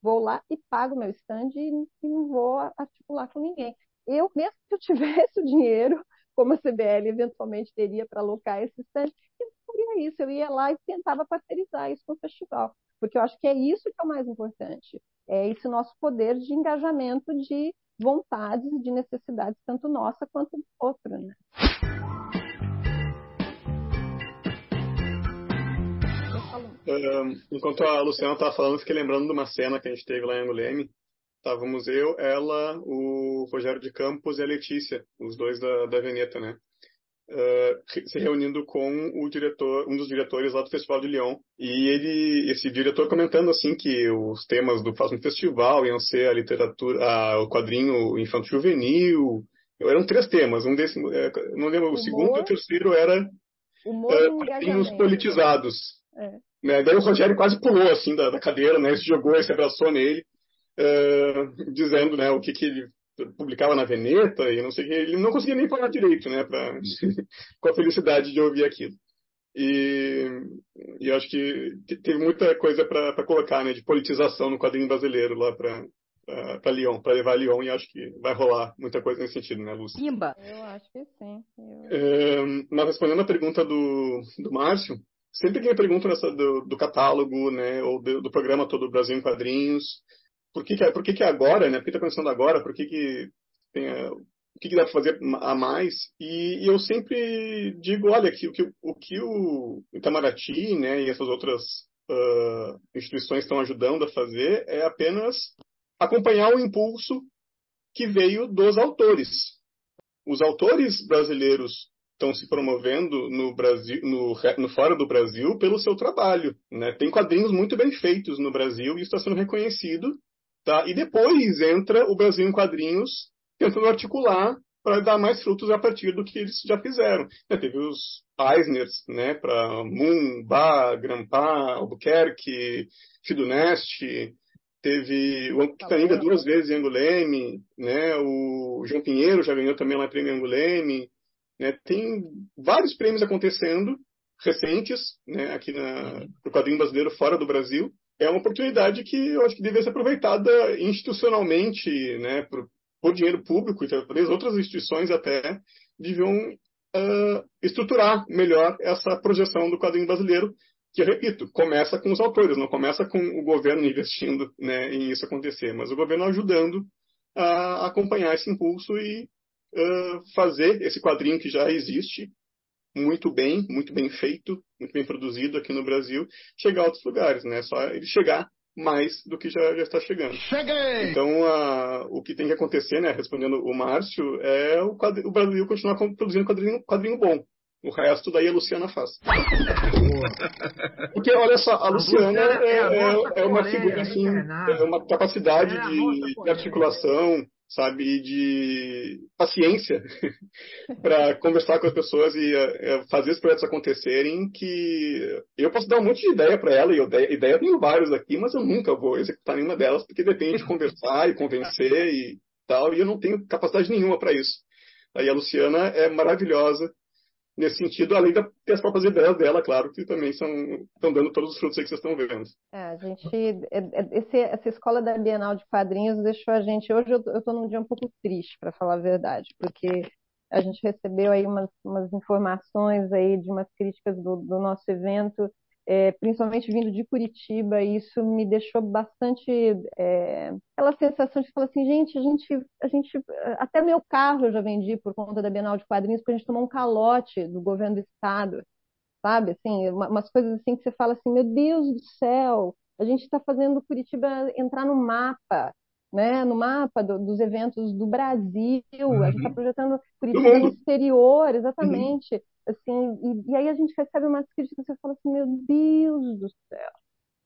Vou lá e pago o meu stand e, e não vou articular com ninguém. Eu, mesmo que eu tivesse o dinheiro, como a CBL eventualmente teria para alocar esse stand, não faria isso, eu ia lá e tentava parcerizar isso com o festival, porque eu acho que é isso que é o mais importante, é esse nosso poder de engajamento de vontades e de necessidades, tanto nossa quanto do outro, né? Um, enquanto a Luciana estava falando, fiquei lembrando de uma cena que a gente teve lá em Anguleme, Estávamos eu, ela, o Rogério de Campos e a Letícia, os dois da, da Veneta, né? Uh, se reunindo com o diretor, um dos diretores lá do Festival de Lyon. E ele, esse diretor comentando assim que os temas do próximo festival iam ser a literatura, a, o quadrinho infantil juvenil. Eram três temas. Um desses, é, não lembro, Humor, o segundo e o terceiro era uh, quadrinhos politizados. É. Né? Daí o Rogério quase pulou assim da, da cadeira, né? Se jogou, se abraçou nele uh, dizendo né, o que, que ele publicava na Veneta e não sei o que. Ele não conseguia nem falar direito, né, pra, com a felicidade de ouvir aquilo. E, e eu acho que teve muita coisa para colocar, né, de politização no quadrinho brasileiro lá para para Lyon, para levar a Lyon, e acho que vai rolar muita coisa nesse sentido, né, Lúcia? Imba! Eu acho que sim. Eu... É, mas respondendo a pergunta do, do Márcio, sempre que me perguntam do, do catálogo, né, ou do, do programa todo Brasil em Quadrinhos, por que, que, por que, que agora, né? Por que está pensando agora? Por que, que tem, o que, que dá para fazer a mais? E, e, eu sempre digo, olha, que, que, o que o Itamaraty né, e essas outras uh, instituições estão ajudando a fazer é apenas acompanhar o impulso que veio dos autores. Os autores brasileiros estão se promovendo no Brasil, no, no, fora do Brasil pelo seu trabalho. Né? Tem quadrinhos muito bem feitos no Brasil e isso está sendo reconhecido Tá? E depois entra o Brasil em quadrinhos tentando articular para dar mais frutos a partir do que eles já fizeram. Já teve os Eisners, né, para Moon, Ba, Grampá, Albuquerque, Fidoneste, teve o Quitaninga duas vezes em Anguleme, né, o João Pinheiro já ganhou também lá prêmio Anguleme, né, tem vários prêmios acontecendo recentes, né, aqui na, no quadrinho brasileiro fora do Brasil, é uma oportunidade que eu acho que deve ser aproveitada institucionalmente, né, por, por dinheiro público, e talvez outras instituições até deviam uh, estruturar melhor essa projeção do quadrinho brasileiro, que, eu repito, começa com os autores, não começa com o governo investindo né, em isso acontecer, mas o governo ajudando a acompanhar esse impulso e uh, fazer esse quadrinho que já existe muito bem, muito bem feito, muito bem produzido aqui no Brasil, chegar a outros lugares, né? Só ele chegar mais do que já, já está chegando. Cheguei! Então, a, o que tem que acontecer, né, respondendo o Márcio, é o, o Brasil continuar produzindo quadrinho, quadrinho bom. O resto daí a Luciana faz. Porque, olha só, a Luciana é, é, é uma figura, assim, é uma capacidade de, de articulação, sabe, de paciência para conversar com as pessoas e uh, fazer os projetos acontecerem que eu posso dar um monte de ideia para ela e eu ideia eu tenho vários aqui, mas eu nunca vou executar nenhuma delas porque depende de conversar e convencer e tal, e eu não tenho capacidade nenhuma para isso. Aí a Luciana é maravilhosa nesse sentido, além de ter as próprias ideias dela, claro, que também são, estão dando todos os frutos aí que vocês estão vendo. É, a gente, é, é, esse, essa escola da Bienal de Quadrinhos deixou a gente, hoje eu estou num dia um pouco triste, para falar a verdade, porque a gente recebeu aí umas, umas informações aí de umas críticas do, do nosso evento, é, principalmente vindo de Curitiba, isso me deixou bastante é, aquela sensação de falar assim, gente, a gente, a gente, até meu carro eu já vendi por conta da Bienal de Quadrinhos, porque a gente tomou um calote do governo do estado. sabe? Assim, umas coisas assim que você fala assim, meu Deus do céu, a gente está fazendo Curitiba entrar no mapa, né? No mapa do, dos eventos do Brasil, a gente está uhum. projetando Curitiba no exterior, exatamente. Uhum. Assim, e, e, aí a gente recebe umas críticas, você fala assim, meu Deus do céu.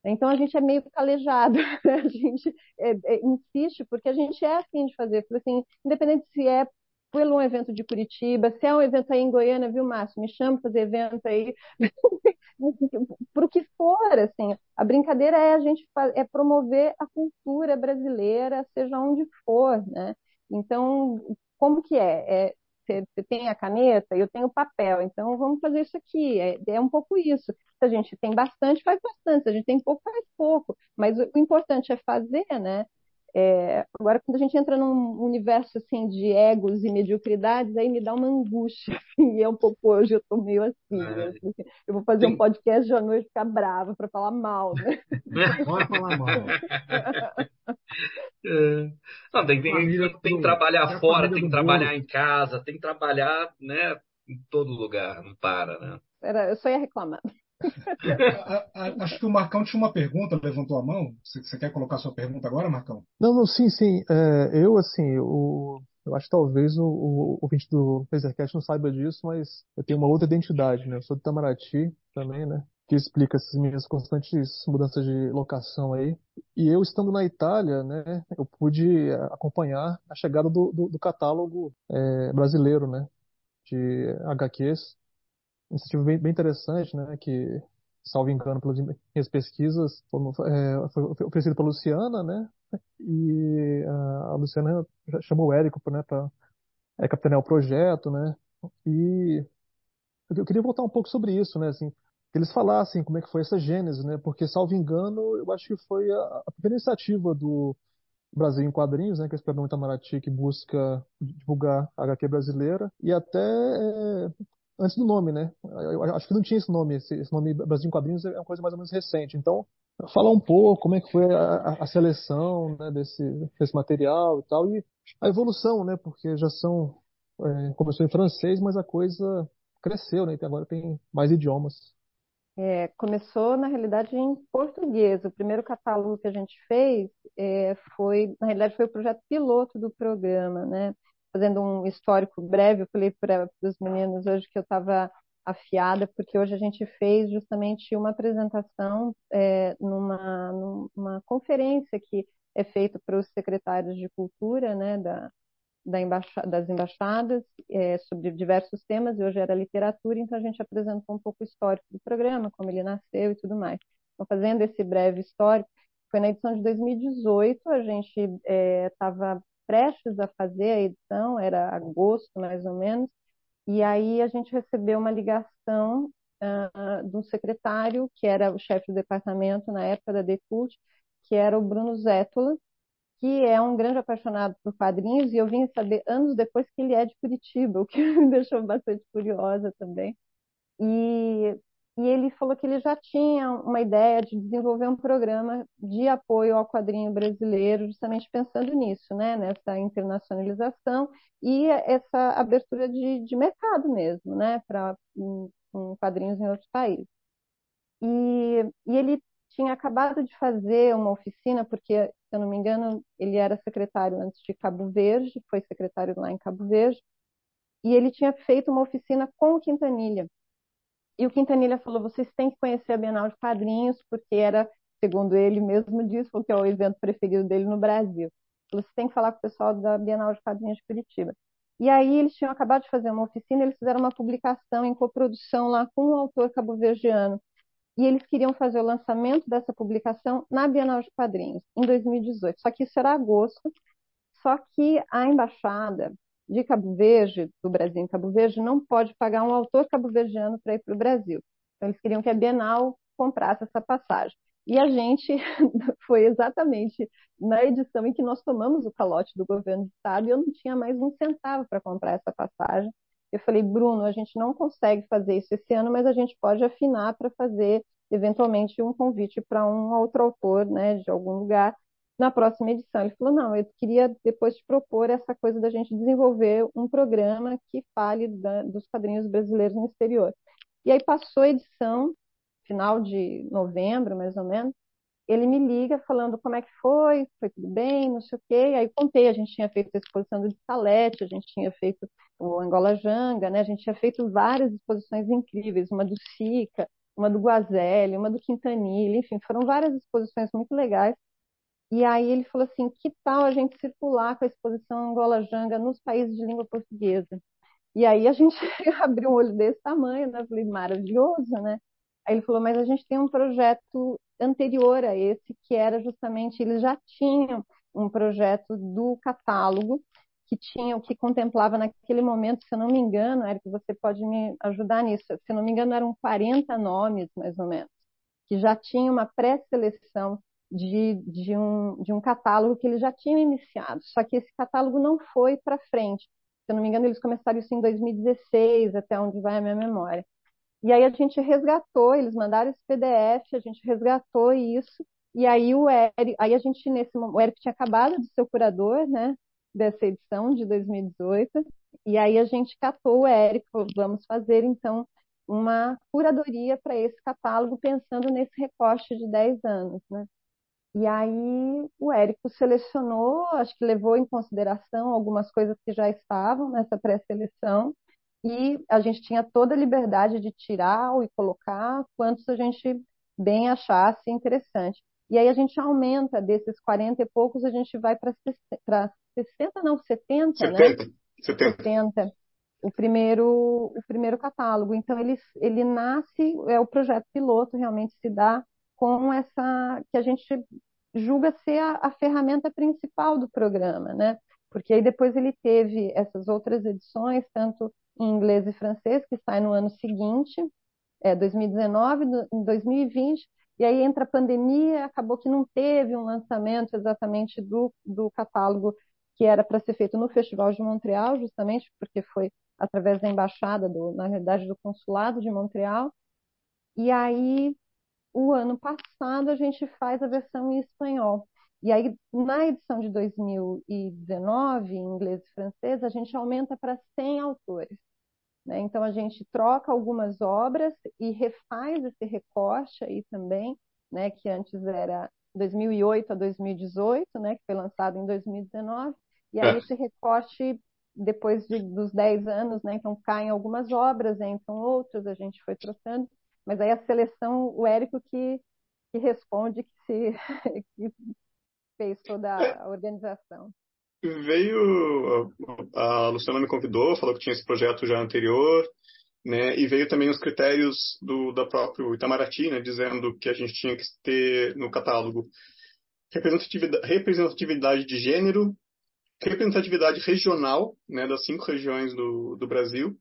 Então a gente é meio calejado, né? a gente é, é, insiste porque a gente é afim de fazer, assim, independente se é pelo um evento de Curitiba, se é um evento aí em Goiânia, viu, Márcio? Me chama para fazer evento aí, para o que for, assim. A brincadeira é a gente é promover a cultura brasileira, seja onde for, né? Então, como que é? é você tem a caneta, eu tenho o papel, então vamos fazer isso aqui. É, é, um pouco isso. Se a gente tem bastante, faz bastante. Se a gente tem pouco, faz pouco. Mas o, o importante é fazer, né? É, agora, quando a gente entra num universo assim de egos e mediocridades, aí me dá uma angústia. Assim, e é um pouco hoje eu estou meio assim, né? assim, Eu vou fazer um podcast de à noite ficar brava para falar mal, né? Pode falar mal. É. Não, tem, tem, tem, tem que trabalhar fora, tem que trabalhar em casa, tem que trabalhar né, em todo lugar, não para, né? Era, eu só ia reclamar. Acho que o Marcão tinha uma pergunta, levantou a mão. Você quer colocar sua pergunta agora, Marcão? Não, não, sim, sim. É, eu, assim, o, eu acho que talvez o, o ouvinte do Lasercast não saiba disso, mas eu tenho uma outra identidade, né? Eu sou do Itamaraty também, né? Que explica essas minhas constantes mudanças de locação aí. E eu, estando na Itália, né? Eu pude acompanhar a chegada do, do, do catálogo é, brasileiro, né? De HQs iniciativa bem, bem interessante, né, que, salvo engano, pelas minhas pesquisas, foi, é, foi oferecido pela Luciana, né, e a, a Luciana chamou o Érico né, para é, capitanear o projeto, né, e eu queria voltar um pouco sobre isso, né, assim, que eles falassem como é que foi essa gênese, né, porque, salvo engano, eu acho que foi a, a primeira iniciativa do Brasil em Quadrinhos, né, que é esse programa Itamaraty que busca divulgar a HQ brasileira, e até é, antes do nome, né? Eu acho que não tinha esse nome, esse, nome Brasil em Quadrinhos é uma coisa mais ou menos recente. Então, falar um pouco como é que foi a, a seleção né, desse, desse material e tal, e a evolução, né? Porque já são. É, começou em francês, mas a coisa cresceu, né? Então agora tem mais idiomas. É, começou, na realidade, em português. O primeiro catálogo que a gente fez é, foi, na realidade, foi o projeto piloto do programa, né? Fazendo um histórico breve, eu falei para os meninos hoje que eu estava afiada, porque hoje a gente fez justamente uma apresentação é, numa, numa conferência que é feita para os secretários de cultura né, da, da embaixa, das embaixadas é, sobre diversos temas, e hoje era literatura, então a gente apresentou um pouco o histórico do programa, como ele nasceu e tudo mais. Então, fazendo esse breve histórico, foi na edição de 2018, a gente estava é, prestes a fazer a edição, era agosto mais ou menos, e aí a gente recebeu uma ligação uh, de um secretário, que era o chefe do departamento na época da Decult, que era o Bruno Zétola, que é um grande apaixonado por quadrinhos, e eu vim saber anos depois que ele é de Curitiba, o que me deixou bastante curiosa também. E e ele falou que ele já tinha uma ideia de desenvolver um programa de apoio ao quadrinho brasileiro, justamente pensando nisso, né, nessa internacionalização e essa abertura de, de mercado mesmo, né, para um, quadrinhos em outros países. E, e ele tinha acabado de fazer uma oficina, porque, se eu não me engano, ele era secretário antes de Cabo Verde, foi secretário lá em Cabo Verde, e ele tinha feito uma oficina com o Quintanilha, e o Quintanilha falou: vocês têm que conhecer a Bienal de Quadrinhos, porque era, segundo ele mesmo disse, que é o evento preferido dele no Brasil. Você tem que falar com o pessoal da Bienal de Quadrinhos de Curitiba. E aí eles tinham acabado de fazer uma oficina, eles fizeram uma publicação em coprodução lá com um autor cabo-verdiano. E eles queriam fazer o lançamento dessa publicação na Bienal de Quadrinhos, em 2018. Só que isso era agosto, só que a embaixada de Cabo Verde, do Brasil em Cabo Verde, não pode pagar um autor cabo-verdiano para ir para o Brasil. Então, eles queriam que a Bienal comprasse essa passagem. E a gente foi exatamente na edição em que nós tomamos o calote do governo do estado e eu não tinha mais um centavo para comprar essa passagem. Eu falei, Bruno, a gente não consegue fazer isso esse ano, mas a gente pode afinar para fazer eventualmente um convite para um outro autor, né, de algum lugar na próxima edição. Ele falou: não, eu queria depois te propor essa coisa da gente desenvolver um programa que fale da, dos quadrinhos brasileiros no exterior. E aí passou a edição, final de novembro, mais ou menos, ele me liga falando como é que foi, foi tudo bem, não sei o quê. Aí contei, a gente tinha feito a exposição do Salete, a gente tinha feito o Angola Janga, né? A gente tinha feito várias exposições incríveis, uma do Sica, uma do Guazelli, uma do Quintanilha, enfim, foram várias exposições muito legais. E aí ele falou assim, que tal a gente circular com a exposição Angola Janga nos países de língua portuguesa? E aí a gente abriu um olho desse tamanho, né? Falei, maravilhoso, né? Aí ele falou, mas a gente tem um projeto anterior a esse, que era justamente, eles já tinham um projeto do catálogo, que tinha que contemplava naquele momento, se eu não me engano, Eric, você pode me ajudar nisso, se eu não me engano, eram 40 nomes, mais ou menos, que já tinha uma pré-seleção de, de, um, de um catálogo que eles já tinham iniciado, só que esse catálogo não foi para frente. Se eu não me engano, eles começaram isso em 2016, até onde vai a minha memória. E aí a gente resgatou, eles mandaram esse PDF, a gente resgatou isso, e aí o Eric, aí a gente nesse o Eric tinha acabado de ser o curador, né, dessa edição de 2018, e aí a gente catou o Eric, vamos fazer então uma curadoria para esse catálogo pensando nesse recorte de 10 anos, né? E aí o Érico selecionou, acho que levou em consideração algumas coisas que já estavam nessa pré-seleção, e a gente tinha toda a liberdade de tirar e colocar quantos a gente bem achasse interessante. E aí a gente aumenta desses 40 e poucos, a gente vai para 60, não, 70, 70, né? 70. 70. O primeiro, o primeiro catálogo. Então, ele, ele nasce, é o projeto piloto, realmente se dá com essa, que a gente julga ser a, a ferramenta principal do programa, né? Porque aí depois ele teve essas outras edições, tanto em inglês e francês, que sai no ano seguinte, é, 2019, em 2020, e aí entra a pandemia, acabou que não teve um lançamento exatamente do, do catálogo que era para ser feito no Festival de Montreal, justamente porque foi através da embaixada, do, na realidade, do consulado de Montreal. E aí, o ano passado, a gente faz a versão em espanhol. E aí, na edição de 2019, em inglês e francês, a gente aumenta para 100 autores. Né? Então, a gente troca algumas obras e refaz esse recorte aí também, né? que antes era 2008 a 2018, né? que foi lançado em 2019. E aí, é. esse recorte, depois de, dos 10 anos, né? então caem algumas obras, entram outras, a gente foi trocando. Mas aí a seleção, o Érico que, que responde, que se que fez toda a organização veio a Luciana me convidou, falou que tinha esse projeto já anterior, né? E veio também os critérios do da próprio Itamaraty, né? Dizendo que a gente tinha que ter no catálogo representatividade, representatividade de gênero, representatividade regional, né? Das cinco regiões do, do Brasil,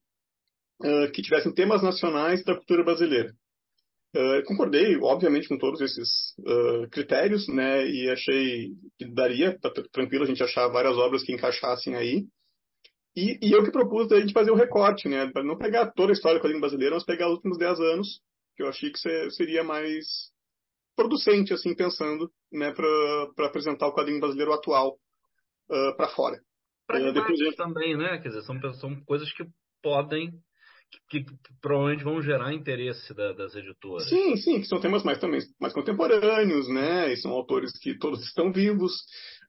uh, que tivessem temas nacionais da cultura brasileira. Uh, concordei, obviamente, com todos esses uh, critérios, né? E achei que daria, tá tranquilo, a gente achar várias obras que encaixassem aí. E, e eu que propus a gente fazer o um recorte, né? Para não pegar toda a história do quadrinho brasileiro, mas pegar os últimos 10 anos, que eu achei que seria mais producente, assim, pensando, né? Para apresentar o quadrinho brasileiro atual uh, para fora. Para depois... também, né? Quer dizer, são, são coisas que podem que, que, provavelmente vão gerar interesse da, das editoras. Sim, sim, que são temas mais também mais contemporâneos, né? E são autores que todos estão vivos.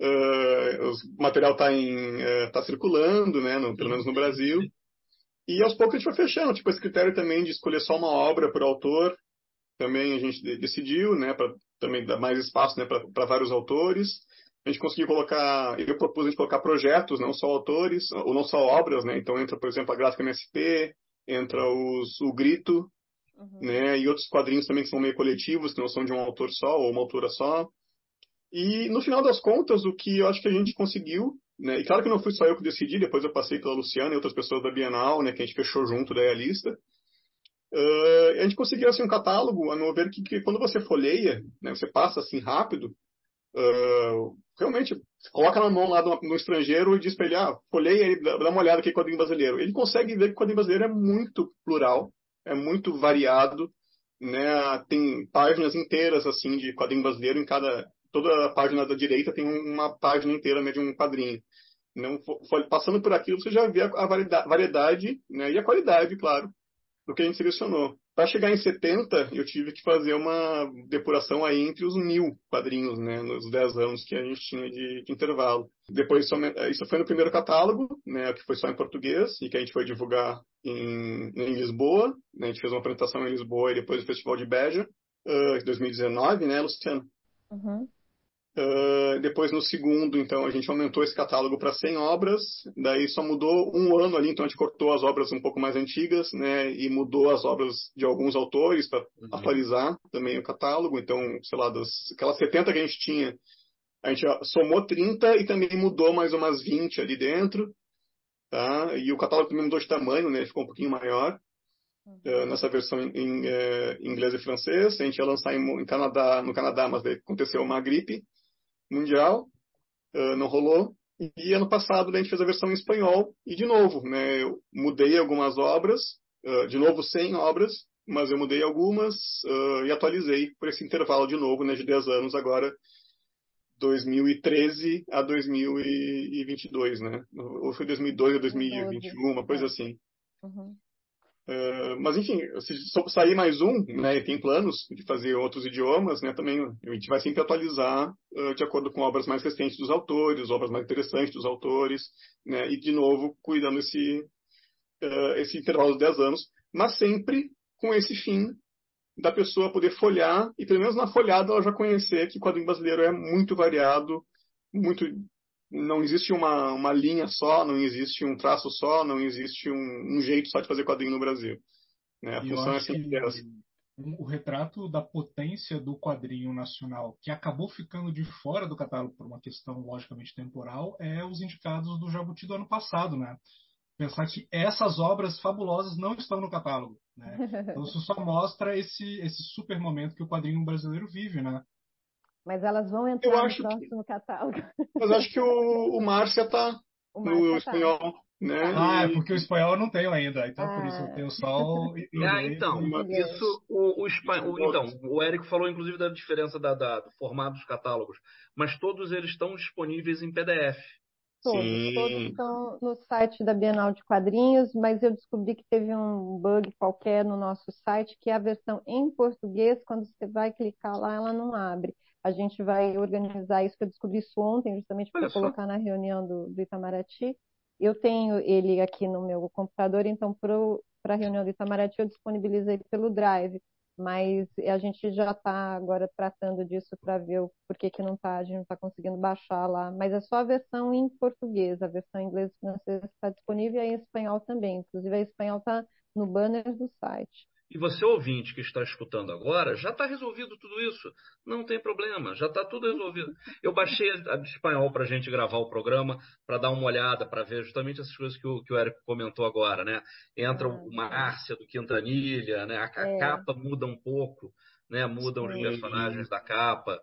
Uh, o material está uh, tá circulando, né? No, pelo menos no Brasil. E aos poucos a gente vai fechando. Tipo, esse critério também de escolher só uma obra por autor, também a gente decidiu, né? Para também dar mais espaço, né? Para vários autores. A gente conseguiu colocar, eu propus a gente colocar projetos, não só autores, ou não só obras, né? Então entra, por exemplo, a Gráfica MSP, entra os, o Grito, uhum. né, e outros quadrinhos também que são meio coletivos, que não são de um autor só ou uma autora só. E no final das contas, o que eu acho que a gente conseguiu, né, e claro que não fui só eu que decidi, depois eu passei pela Luciana e outras pessoas da Bienal, né, que a gente fechou junto daí a lista. Uh, a gente conseguiu assim um catálogo, a meu ver, que, que quando você folheia, né, você passa assim rápido, uh, realmente coloca na mão lá no, no estrangeiro e diz para ele, ah, folheia aí, dá, uma olhada aqui o quadrinho brasileiro. Ele consegue ver que o quadrinho brasileiro é muito plural, é muito variado, né? Tem páginas inteiras assim de quadrinho brasileiro em cada toda a página da direita tem uma página inteira né, de um quadrinho. Não, passando por aquilo você já vê a variedade, né, e a qualidade, claro, do que a gente selecionou. Para chegar em 70, eu tive que fazer uma depuração aí entre os mil quadrinhos, né, nos 10 anos que a gente tinha de, de intervalo. Depois, isso foi no primeiro catálogo, né, que foi só em português, e que a gente foi divulgar em, em Lisboa. Né, a gente fez uma apresentação em Lisboa e depois no Festival de Beja, uh, 2019, né, Luciano? Uhum. Uh, depois, no segundo, então, a gente aumentou esse catálogo para 100 obras, daí só mudou um ano ali, então a gente cortou as obras um pouco mais antigas, né, e mudou as obras de alguns autores para uhum. atualizar também o catálogo. Então, sei lá, das, aquelas 70 que a gente tinha, a gente somou 30 e também mudou mais umas 20 ali dentro, tá? E o catálogo também mudou de tamanho, né, ficou um pouquinho maior. Uh, nessa versão em, em uh, inglês e francês, a gente ia lançar em, em Canadá, no Canadá, mas aconteceu uma gripe, mundial, uh, não rolou. E ano passado né, a gente fez a versão em espanhol, e de novo, né, eu mudei algumas obras, uh, de novo 100 obras, mas eu mudei algumas uh, e atualizei por esse intervalo de novo, né, de 10 anos agora, 2013 a 2022, né? Ou foi 2002 a 2021, uma coisa assim. Uhum. Uh, mas enfim, se sair mais um, né, tem planos de fazer outros idiomas, né, também a gente vai sempre atualizar uh, de acordo com obras mais recentes dos autores, obras mais interessantes dos autores, né, e de novo cuidando esse uh, esse intervalo de 10 anos, mas sempre com esse fim da pessoa poder folhar e pelo menos na folhada ela já conhecer que o quadrinho brasileiro é muito variado, muito não existe uma, uma linha só, não existe um traço só, não existe um, um jeito só de fazer quadrinho no Brasil. Né? A função é sempre essa. O retrato da potência do quadrinho nacional, que acabou ficando de fora do catálogo por uma questão logicamente temporal, é os indicados do Jabuti do ano passado, né? Pensar que essas obras fabulosas não estão no catálogo, né? Então isso só mostra esse esse super momento que o quadrinho brasileiro vive, né? Mas elas vão entrar eu no próximo que... catálogo. Mas acho que o, o Márcia está no tá. espanhol. Né? Ah, é porque o espanhol eu não tenho ainda, então ah. por isso eu tenho só o. ah, então, isso, o, o espanhol. Então, o Érico falou inclusive da diferença da, da, do formato dos catálogos, mas todos eles estão disponíveis em PDF. Todos, Sim. todos estão no site da Bienal de Quadrinhos, mas eu descobri que teve um bug qualquer no nosso site, que é a versão em português, quando você vai clicar lá, ela não abre. A gente vai organizar isso, que eu descobri isso ontem, justamente para colocar na reunião do, do, Itamaraty. Eu tenho ele aqui no meu computador, então para a reunião do Itamaraty eu disponibilizei pelo Drive, mas a gente já está agora tratando disso para ver o porquê que não tá, a gente não está conseguindo baixar lá. Mas é só a versão em português, a versão em inglês e francês está disponível e em espanhol também. Inclusive, a espanhol está no banner do site. E você, ouvinte que está escutando agora, já está resolvido tudo isso. Não tem problema, já está tudo resolvido. Eu baixei a de espanhol para a gente gravar o programa, para dar uma olhada, para ver justamente essas coisas que o, que o Érico comentou agora, né? Entra ah, o Márcia do Quintanilha, né? A, a é. capa muda um pouco, né? Mudam Sim. os personagens da capa.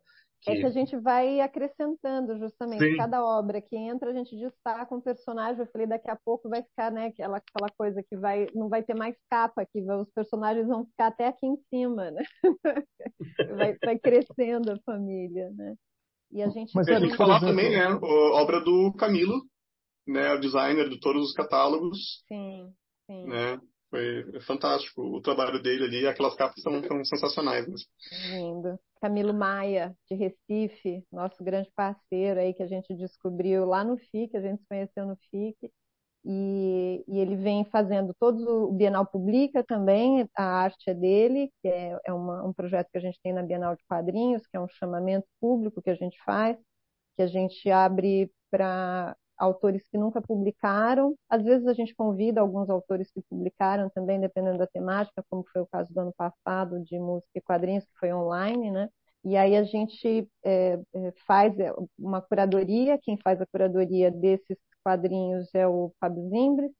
Que... É que a gente vai acrescentando justamente Sim. cada obra que entra, a gente destaca um personagem. Eu falei, daqui a pouco vai ficar, né, aquela, aquela coisa que vai, não vai ter mais capa, que os personagens vão ficar até aqui em cima, né? vai, vai crescendo a família, né? E a gente. Mas a gente falar também, né, obra do Camilo, né, o designer de todos os catálogos. Sim, sim. Né? Foi fantástico o trabalho dele ali, aquelas capas são, são sensacionais. Mesmo. Lindo. Camilo Maia, de Recife, nosso grande parceiro aí que a gente descobriu lá no FIC, a gente se conheceu no FIC. E, e, ele vem fazendo todos o Bienal Publica também, a arte é dele, que é, é uma, um projeto que a gente tem na Bienal de Quadrinhos, que é um chamamento público que a gente faz, que a gente abre para autores que nunca publicaram. Às vezes a gente convida alguns autores que publicaram também, dependendo da temática, como foi o caso do ano passado de música e quadrinhos, que foi online, né? E aí a gente é, é faz é, uma curadoria, quem faz a curadoria desses quadrinhos é o Fábio Zimbres,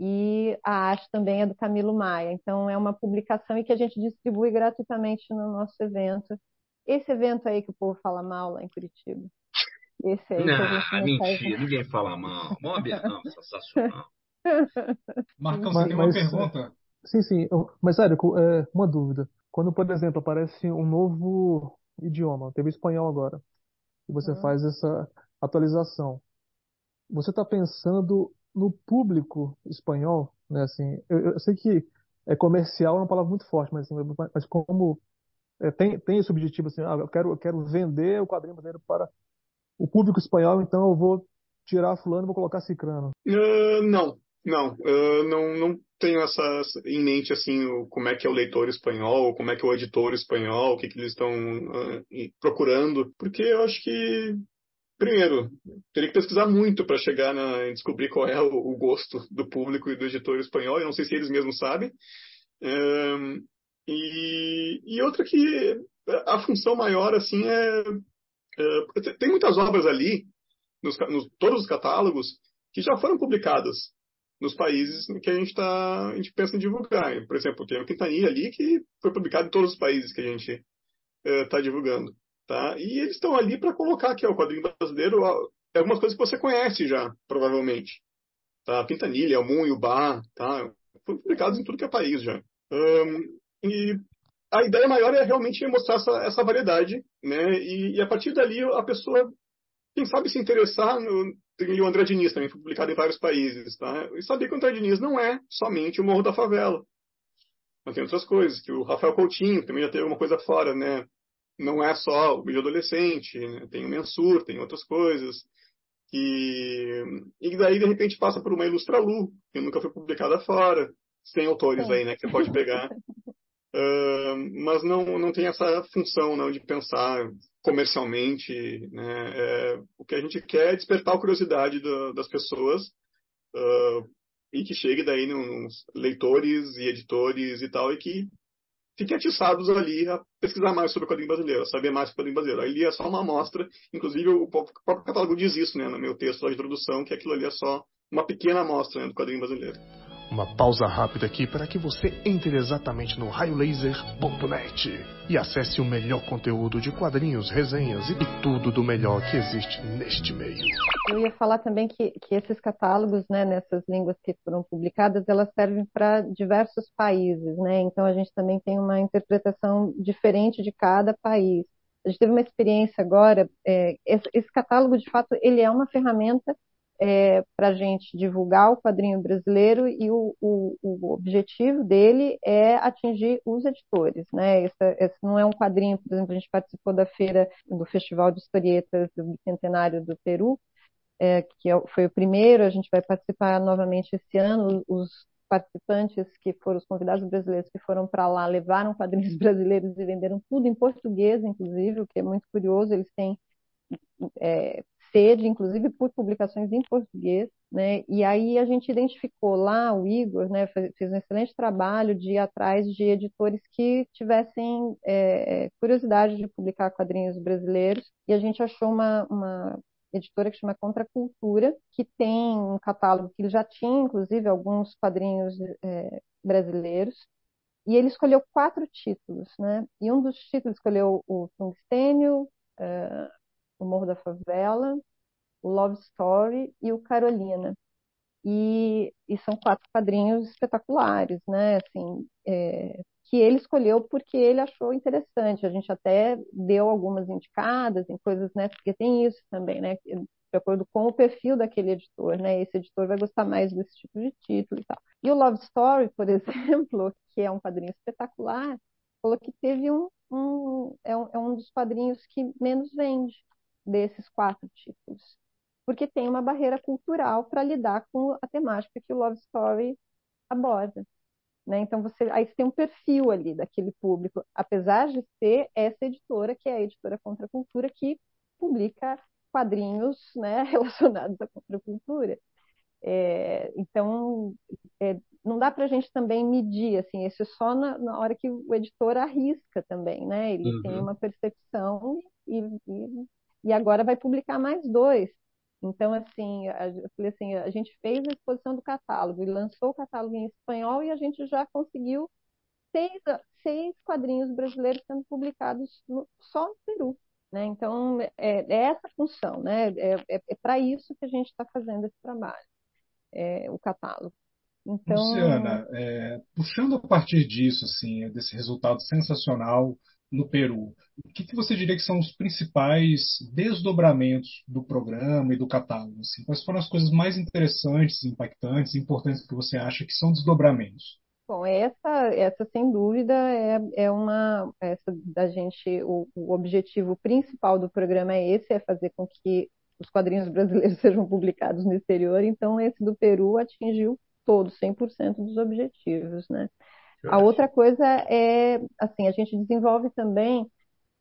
e a arte também é do Camilo Maia. Então é uma publicação e que a gente distribui gratuitamente no nosso evento. Esse evento aí que o povo fala mal lá em Curitiba. Esse aí não, mentira, ninguém fala mal. Mó Bienal, sensacional. Marcão, você tem uma pergunta? Sim, sim. Mas, Érico, é, uma dúvida. Quando, por exemplo, aparece um novo idioma, teve espanhol agora, e você uhum. faz essa atualização, você está pensando no público espanhol, né? Assim, eu, eu sei que é comercial é uma palavra muito forte, mas, assim, mas como é, tem, tem esse objetivo assim, ah, eu quero, eu quero vender o quadrinho brasileiro para o público espanhol, então eu vou tirar fulano e vou colocar cicrano. Uh, não, não, uh, não, não tenho essa em mente assim o, como é que é o leitor espanhol, como é que é o editor espanhol, o que, que eles estão uh, procurando, porque eu acho que primeiro teria que pesquisar muito para chegar na, em descobrir qual é o, o, gosto do público e do editor espanhol. Eu não sei se eles mesmos sabem. Um, e, e outra que a função maior assim é, é tem muitas obras ali nos, nos todos os catálogos que já foram publicadas nos países que a gente tá, a gente pensa em divulgar. Por exemplo, tem o Quintanilha ali que foi publicado em todos os países que a gente está uh, divulgando, tá? E eles estão ali para colocar aqui ó, o quadrinho brasileiro, é algumas coisas que você conhece já, provavelmente, tá? Quintanilha, Almun e Ubá, tá? Foram publicados em tudo que é país já. Um, e a ideia maior é realmente mostrar essa, essa variedade, né? E, e, a partir dali a pessoa, quem sabe se interessar no, tem o André Diniz também, foi publicado em vários países, tá? E saber que o André Diniz não é somente o Morro da Favela. Mas tem outras coisas, que o Rafael Coutinho também já teve alguma coisa fora, né? Não é só o vídeo adolescente, né? tem o Mensur, tem outras coisas. E, e daí, de repente, passa por uma Ilustralu, que nunca foi publicada fora. Tem autores aí, né, que você pode pegar. Uh, mas não, não tem essa função não, de pensar comercialmente. Né? É, o que a gente quer é despertar a curiosidade do, das pessoas uh, e que chegue daí nos leitores e editores e tal, e que fiquem atiçados ali a pesquisar mais sobre o quadrinho brasileiro, a saber mais sobre o quadrinho brasileiro. Ali é só uma amostra, inclusive o próprio catálogo diz isso né, no meu texto de introdução, que aquilo ali é só uma pequena amostra né, do quadrinho brasileiro. Uma pausa rápida aqui para que você entre exatamente no raiolaser.net e acesse o melhor conteúdo de quadrinhos, resenhas e tudo do melhor que existe neste meio. Eu ia falar também que, que esses catálogos, né, nessas línguas que foram publicadas, elas servem para diversos países, né? Então a gente também tem uma interpretação diferente de cada país. A gente teve uma experiência agora, é, esse, esse catálogo, de fato, ele é uma ferramenta é, para a gente divulgar o quadrinho brasileiro e o, o, o, objetivo dele é atingir os editores. Né? Esse, esse, não é um quadrinho, por exemplo, a gente participou da feira do Festival de Historietas do Bicentenário do Peru, é, que é foi o primeiro, a gente vai participar novamente esse ano. Os participantes que foram os convidados brasileiros que foram para lá levaram quadrinhos brasileiros e venderam tudo em português, inclusive, o que é muito curioso. Eles têm é, sede, inclusive por publicações em português, né? E aí a gente identificou lá, o Igor, né, fez um excelente trabalho de ir atrás de editores que tivessem é, curiosidade de publicar quadrinhos brasileiros, e a gente achou uma, uma editora que chama Contracultura, que tem um catálogo que ele já tinha, inclusive, alguns quadrinhos é, brasileiros, e ele escolheu quatro títulos, né? E um dos títulos escolheu o Tungstênio, uh, o Morro da Favela, o Love Story e o Carolina. E, e são quatro quadrinhos espetaculares, né? Assim, é, que ele escolheu porque ele achou interessante. A gente até deu algumas indicadas em coisas, né? Porque tem isso também, né? De acordo com o perfil daquele editor, né? Esse editor vai gostar mais desse tipo de título e tal. E o Love Story, por exemplo, que é um quadrinho espetacular, falou que teve um, um, é, um é um dos quadrinhos que menos vende desses quatro títulos, porque tem uma barreira cultural para lidar com a temática que o Love Story aborda. Né? Então você aí você tem um perfil ali daquele público, apesar de ser essa editora que é a editora Contra a Cultura que publica quadrinhos né, relacionados à contracultura. É, então é, não dá para a gente também medir assim, isso só na, na, hora que o editor arrisca também, né? Ele uhum. tem uma percepção e, e e agora vai publicar mais dois. Então, assim, eu falei assim, a gente fez a exposição do catálogo e lançou o catálogo em espanhol e a gente já conseguiu seis, seis quadrinhos brasileiros sendo publicados no, só no Peru. Né? Então, é, é essa função, né? é, é, é para isso que a gente está fazendo esse trabalho, é, o catálogo. Então... Luciana, é, puxando a partir disso, assim, desse resultado sensacional no Peru. O que, que você diria que são os principais desdobramentos do programa e do catálogo? Assim? Quais foram as coisas mais interessantes, impactantes, importantes que você acha que são desdobramentos? Bom, essa, essa sem dúvida é, é uma essa da gente o, o objetivo principal do programa é esse, é fazer com que os quadrinhos brasileiros sejam publicados no exterior. Então esse do Peru atingiu todos 100% dos objetivos, né? A outra coisa é assim, a gente desenvolve também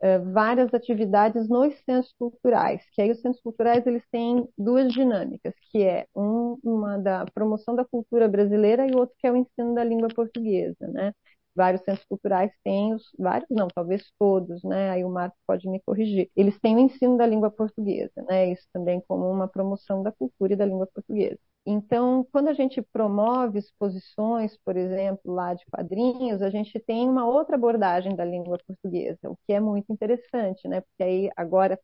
uh, várias atividades nos centros culturais, que aí os centros culturais eles têm duas dinâmicas, que é um, uma da promoção da cultura brasileira e outro que é o ensino da língua portuguesa, né? Vários centros culturais têm os vários não, talvez todos, né? Aí o Marco pode me corrigir. Eles têm o ensino da língua portuguesa, né? Isso também como uma promoção da cultura e da língua portuguesa. Então, quando a gente promove exposições, por exemplo, lá de quadrinhos, a gente tem uma outra abordagem da língua portuguesa, o que é muito interessante, né? Porque aí agora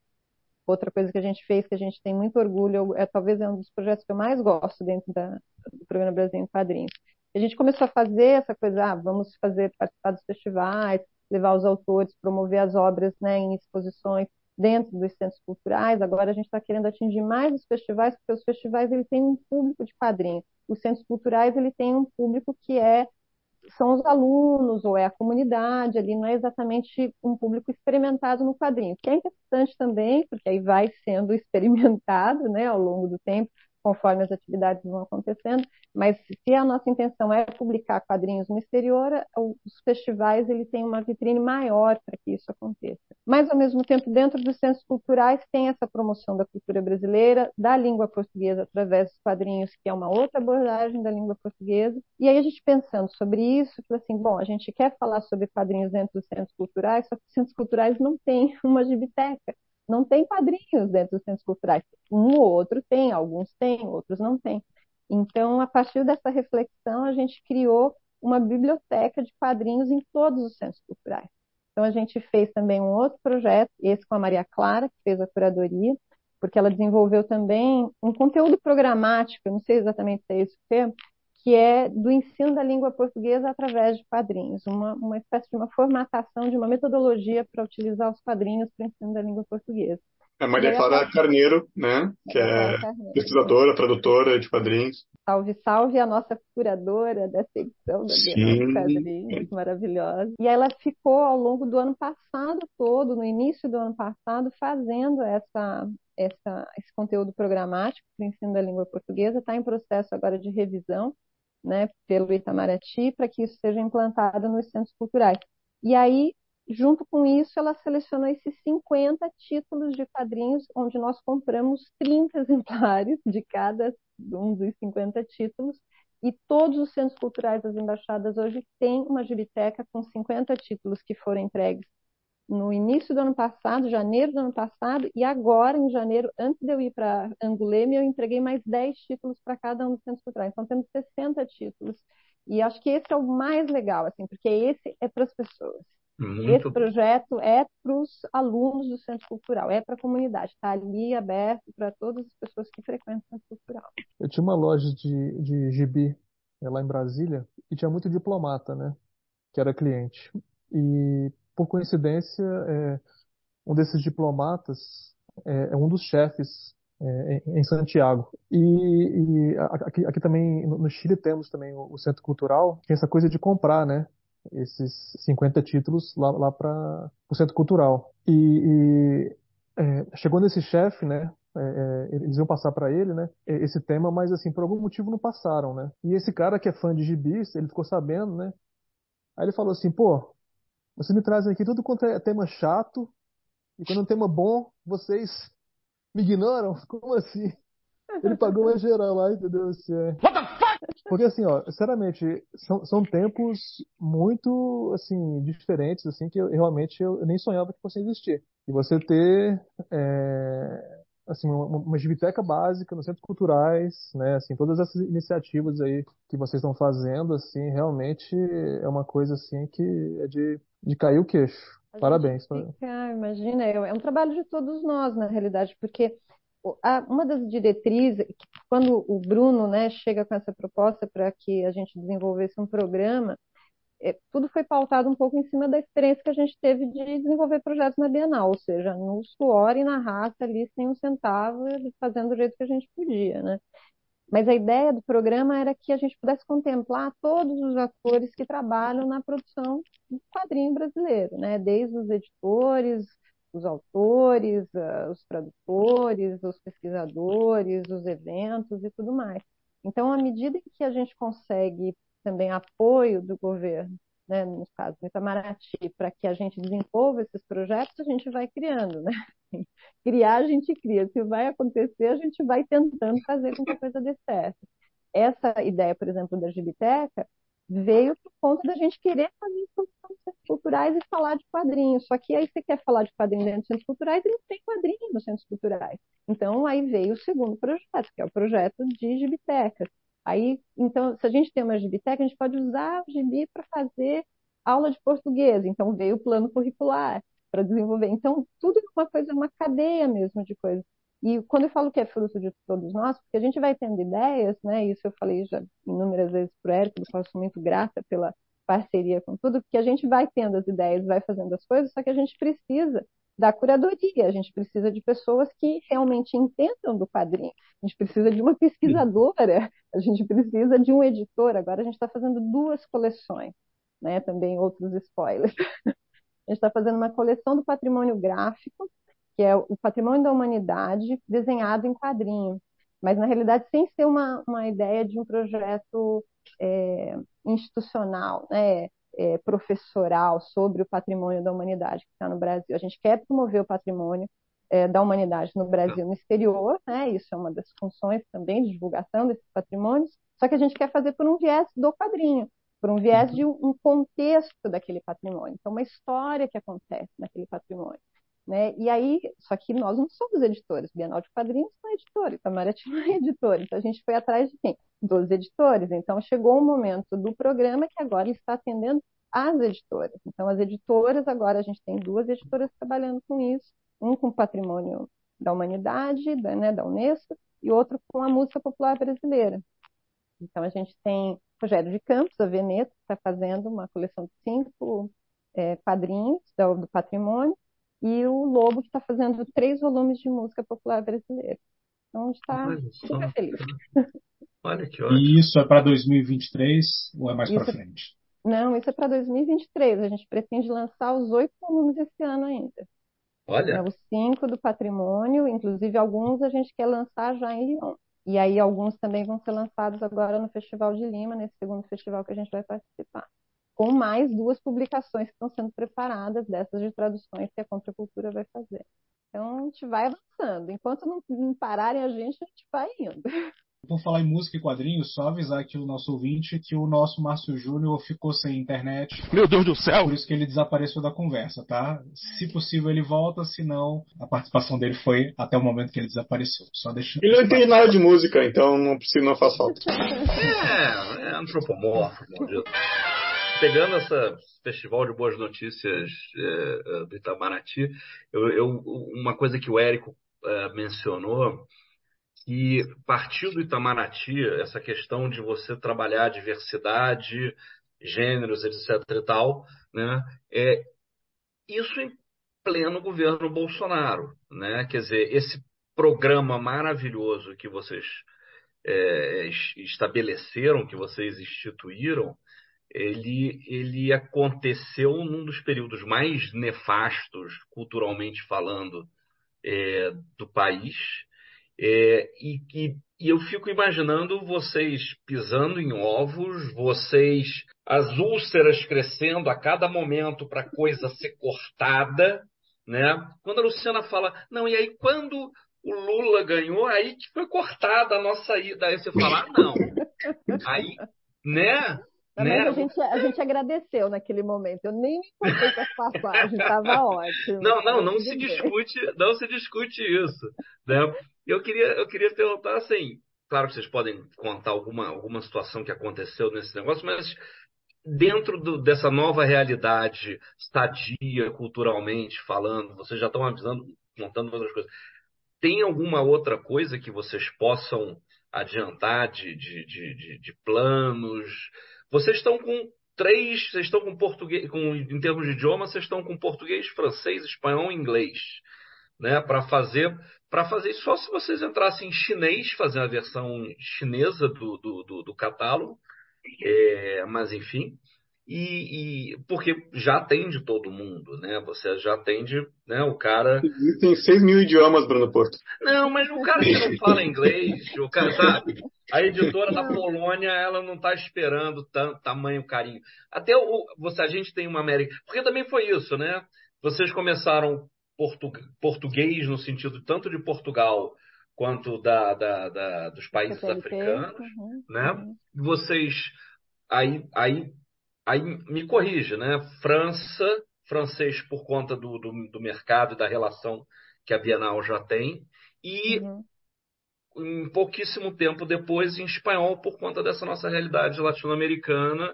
outra coisa que a gente fez que a gente tem muito orgulho, é talvez é um dos projetos que eu mais gosto dentro da, do programa Brasil em Quadrinhos. A gente começou a fazer essa coisa, ah, vamos fazer participar dos festivais, levar os autores, promover as obras, né, em exposições dentro dos centros culturais. Agora a gente está querendo atingir mais os festivais, porque os festivais ele têm um público de quadrinhos. Os centros culturais ele tem um público que é são os alunos ou é a comunidade ali, não é exatamente um público experimentado no quadrinho, que é interessante também, porque aí vai sendo experimentado, né, ao longo do tempo, conforme as atividades vão acontecendo, mas se a nossa intenção é publicar quadrinhos no exterior, os festivais ele têm uma vitrine maior para que isso aconteça. Mas ao mesmo tempo, dentro dos centros culturais tem essa promoção da cultura brasileira, da língua portuguesa através dos quadrinhos, que é uma outra abordagem da língua portuguesa. E aí a gente pensando sobre isso, que assim, bom, a gente quer falar sobre quadrinhos dentro dos centros culturais, só que os centros culturais não têm uma biblioteca não tem quadrinhos dentro dos centros culturais. Um ou outro tem, alguns têm, outros não têm. Então, a partir dessa reflexão, a gente criou uma biblioteca de quadrinhos em todos os centros culturais. Então, a gente fez também um outro projeto, esse com a Maria Clara, que fez a curadoria, porque ela desenvolveu também um conteúdo programático, eu não sei exatamente se é esse o termo, que é do ensino da língua portuguesa através de quadrinhos, uma, uma espécie de uma formatação, de uma metodologia para utilizar os quadrinhos para o ensino da língua portuguesa. A Maria Clara Carneiro, né? Que é pesquisadora, tradutora de quadrinhos. Salve, salve a nossa curadora dessa edição da Bienal Quadrinhos, maravilhosa. E ela ficou ao longo do ano passado todo, no início do ano passado, fazendo essa, essa, esse conteúdo programático para o ensino da língua portuguesa. Está em processo agora de revisão né, pelo Itamaraty, para que isso seja implantado nos centros culturais. E aí, junto com isso, ela selecionou esses 50 títulos de quadrinhos, onde nós compramos 30 exemplares de cada um dos 50 títulos, e todos os centros culturais das embaixadas hoje têm uma biblioteca com 50 títulos que foram entregues no início do ano passado, janeiro do ano passado, e agora, em janeiro, antes de eu ir para Anguleme, eu entreguei mais 10 títulos para cada um dos centros culturais. Então, temos 60 títulos. E acho que esse é o mais legal, assim, porque esse é para as pessoas. Muito. Esse projeto é para os alunos do Centro Cultural, é para a comunidade, está ali aberto para todas as pessoas que frequentam o Centro Cultural. Eu tinha uma loja de, de gibi é, lá em Brasília e tinha muito diplomata, né? Que era cliente. E por coincidência, é, um desses diplomatas é, é um dos chefes é, em Santiago. E, e aqui, aqui, também, no Chile, temos também o, Centro Cultural, tem essa coisa de comprar, né? Esses 50 títulos lá, lá para o Centro Cultural. E, e é, chegou nesse chefe, né? É, é, eles iam passar para ele, né? Esse tema, mas assim, por algum motivo não passaram, né? E esse cara que é fã de gibis, ele ficou sabendo, né? Aí ele falou assim, pô, vocês me trazem aqui tudo quanto é tema chato, e quando é um tema bom, vocês me ignoram? Como assim? Ele pagou uma geral lá, entendeu? Assim, é... What the fuck? Porque assim, ó, sinceramente, são, são tempos muito, assim, diferentes, assim, que eu, realmente eu, eu nem sonhava que fosse existir. E você ter é, assim, uma, uma biblioteca básica nos centros culturais, né, assim, todas essas iniciativas aí que vocês estão fazendo, assim, realmente é uma coisa, assim, que é de, de cair o queixo. A Parabéns. Fica, imagina, é, é um trabalho de todos nós, na realidade, porque uma das diretrizes, quando o Bruno, né, chega com essa proposta para que a gente desenvolvesse um programa, é, tudo foi pautado um pouco em cima da experiência que a gente teve de desenvolver projetos na Bienal, ou seja, no suor e na raça ali, sem um centavo, fazendo do jeito que a gente podia, né? Mas a ideia do programa era que a gente pudesse contemplar todos os atores que trabalham na produção do quadrinho brasileiro, né? Desde os editores, os autores, uh, os tradutores, os pesquisadores, os eventos e tudo mais. Então, à medida que a gente consegue também apoio do governo, né, no caso do Itamaraty, para que a gente desenvolva esses projetos, a gente vai criando, né? Criar, a gente cria. Se vai acontecer, a gente vai tentando fazer com que a coisa dê certo. Essa ideia, por exemplo, da Gibiteca, veio por conta da gente querer fazer exposições culturais e falar de quadrinhos. Só que aí você quer falar de quadrinhos dentro de centros culturais e não tem quadrinhos nos centros culturais. Então aí veio o segundo projeto, que é o projeto de gibitecas. Aí, então, se a gente tem uma gibiteca, a gente pode usar o gibi para fazer aula de português. Então veio o plano curricular para desenvolver. Então tudo é uma coisa, uma cadeia mesmo de coisas. E quando eu falo que é fruto de todos nós, porque a gente vai tendo ideias, né? Isso eu falei já inúmeras vezes para o Érico, do qual sou muito grata pela parceria com tudo, porque a gente vai tendo as ideias, vai fazendo as coisas, só que a gente precisa da curadoria, a gente precisa de pessoas que realmente entendam do quadrinho, a gente precisa de uma pesquisadora, a gente precisa de um editor. Agora a gente está fazendo duas coleções, né? Também outros spoilers. A gente está fazendo uma coleção do patrimônio gráfico que é o patrimônio da humanidade desenhado em quadrinho, mas na realidade sem ser uma, uma ideia de um projeto é, institucional, né, é, professoral sobre o patrimônio da humanidade que está no Brasil. A gente quer promover o patrimônio é, da humanidade no Brasil, no exterior, né? Isso é uma das funções também de divulgação desses patrimônios. Só que a gente quer fazer por um viés do quadrinho, por um viés de um, contexto daquele patrimônio, então uma história que acontece naquele patrimônio. Né? E aí, só que nós não somos editores, Bienal de Quadrinhos não é editor, Itamaraty não é editor, então a gente foi atrás de quem? Dos editores. Então chegou o um momento do programa que agora está atendendo as editoras. Então as editoras, agora a gente tem duas editoras trabalhando com isso, um com patrimônio da humanidade, da, né, da Unesco, e outro com a música popular brasileira. Então a gente tem Rogério de Campos, a Veneta, que está fazendo uma coleção de cinco é, quadrinhos do, do patrimônio, e o Lobo, que está fazendo três volumes de música popular brasileira. Então, a gente está super feliz. Olha que ótimo. E isso é para 2023 ou é mais para frente? Não, isso é para 2023. A gente pretende lançar os oito volumes esse ano ainda. Olha. É, os cinco do patrimônio, inclusive alguns a gente quer lançar já em Lyon. E aí alguns também vão ser lançados agora no Festival de Lima, nesse segundo festival que a gente vai participar com mais duas publicações que estão sendo preparadas dessas de traduções que a Contracultura vai fazer. Então a gente vai avançando. Enquanto não, não pararem a gente, a gente vai indo. Por falar em música e quadrinhos, só avisar aqui o nosso ouvinte que o nosso Márcio Júnior ficou sem internet. Meu Deus do céu! Por isso que ele desapareceu da conversa, tá? Se possível, ele volta, senão a participação dele foi até o momento que ele desapareceu. Só deixa. Ele não entende nada de música, então não precisa, não faz falta. É, é antropomorfo, pegando esse festival de boas notícias é, do Itamaraty, eu, eu, uma coisa que o Érico é, mencionou, que partiu do Itamaraty, essa questão de você trabalhar diversidade, gêneros, etc. e tal, né, é, isso em pleno governo Bolsonaro. Né? Quer dizer, esse programa maravilhoso que vocês é, estabeleceram, que vocês instituíram, ele, ele aconteceu num dos períodos mais nefastos, culturalmente falando, é, do país. É, e, e, e, eu fico imaginando vocês pisando em ovos, vocês, as úlceras crescendo a cada momento para a coisa ser cortada. Né? Quando a Luciana fala, não, e aí quando o Lula ganhou, aí que foi cortada a nossa ida. Aí você fala, ah, não. Aí, né? Né? a, gente, a gente agradeceu naquele momento. Eu nem me importei com as passagens, estava ótimo. Não, não, não se discute, não se discute isso. Né? Eu queria, eu queria perguntar assim, claro que vocês podem contar alguma, alguma situação que aconteceu nesse negócio, mas dentro do, dessa nova realidade estadia culturalmente falando, vocês já estão avisando, montando outras coisas. Tem alguma outra coisa que vocês possam adiantar de, de, de, de planos? Vocês estão com três, vocês estão com português, com, em termos de idioma, vocês estão com português, francês, espanhol e inglês, né? Para fazer, para fazer só se vocês entrassem em chinês, fazer a versão chinesa do, do, do, do catálogo. É, mas enfim. E, e, porque já atende todo mundo, né? Você já atende, né? O cara. Existem 6 mil idiomas, Bruno Porto. Não, mas o cara que não fala inglês, o cara sabe. A editora da Polônia, ela não está esperando tanto tamanho carinho. Até o, você, a gente tem uma América. Porque também foi isso, né? Vocês começaram portu, português no sentido tanto de Portugal quanto da, da, da dos países africanos, uhum, né? Uhum. Vocês aí, aí Aí me corrige, né? França, francês por conta do, do, do mercado e da relação que a Bienal já tem, e uhum. em pouquíssimo tempo depois em espanhol por conta dessa nossa realidade latino-americana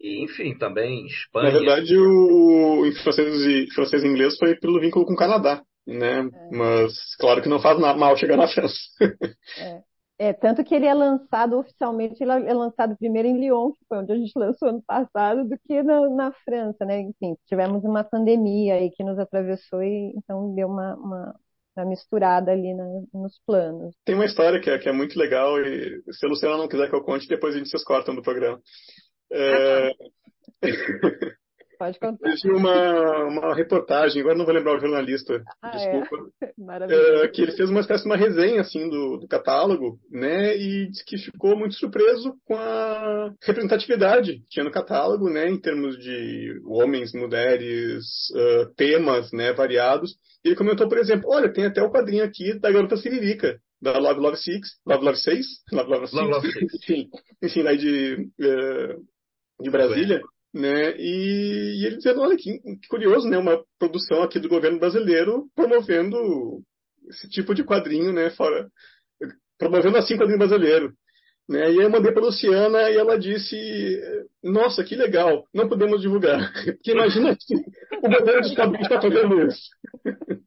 e enfim também Espanha. Na verdade o em francês e francês e inglês foi pelo vínculo com o Canadá, né? É. Mas claro que não faz mal chegar na França. É. É, tanto que ele é lançado oficialmente, ele é lançado primeiro em Lyon, que foi onde a gente lançou ano passado, do que na, na França, né? Enfim, tivemos uma pandemia aí que nos atravessou e então deu uma, uma, uma misturada ali na, nos planos. Tem uma história que é, que é muito legal e se a Luciana não quiser que eu conte, depois a gente vocês cortam do programa. É... Pode contar. Existe uma, uma reportagem, agora não vou lembrar o jornalista, ah, é? desculpa. É? Maravilhoso. É, que ele fez uma espécie de uma resenha assim do, do, catálogo, né? E disse que ficou muito surpreso com a representatividade que tinha no catálogo, né? Em termos de homens, mulheres, uh, temas, né? Variados. E ele comentou, por exemplo, olha, tem até o quadrinho aqui da garota Siririca, da Love Love Six, Love Love Seis, Love Love Six, Love, Love Six. enfim, enfim, aí de, uh, de Brasília né? E, e ele dizendo, olha que, que, curioso, né? Uma produção aqui do governo brasileiro promovendo esse tipo de quadrinho, né? Fora, promovendo assim o quadrinho brasileiro. Né? E aí eu mandei para Luciana e ela disse: Nossa, que legal, não podemos divulgar. Porque imagina que o governo de Estado está fazendo isso.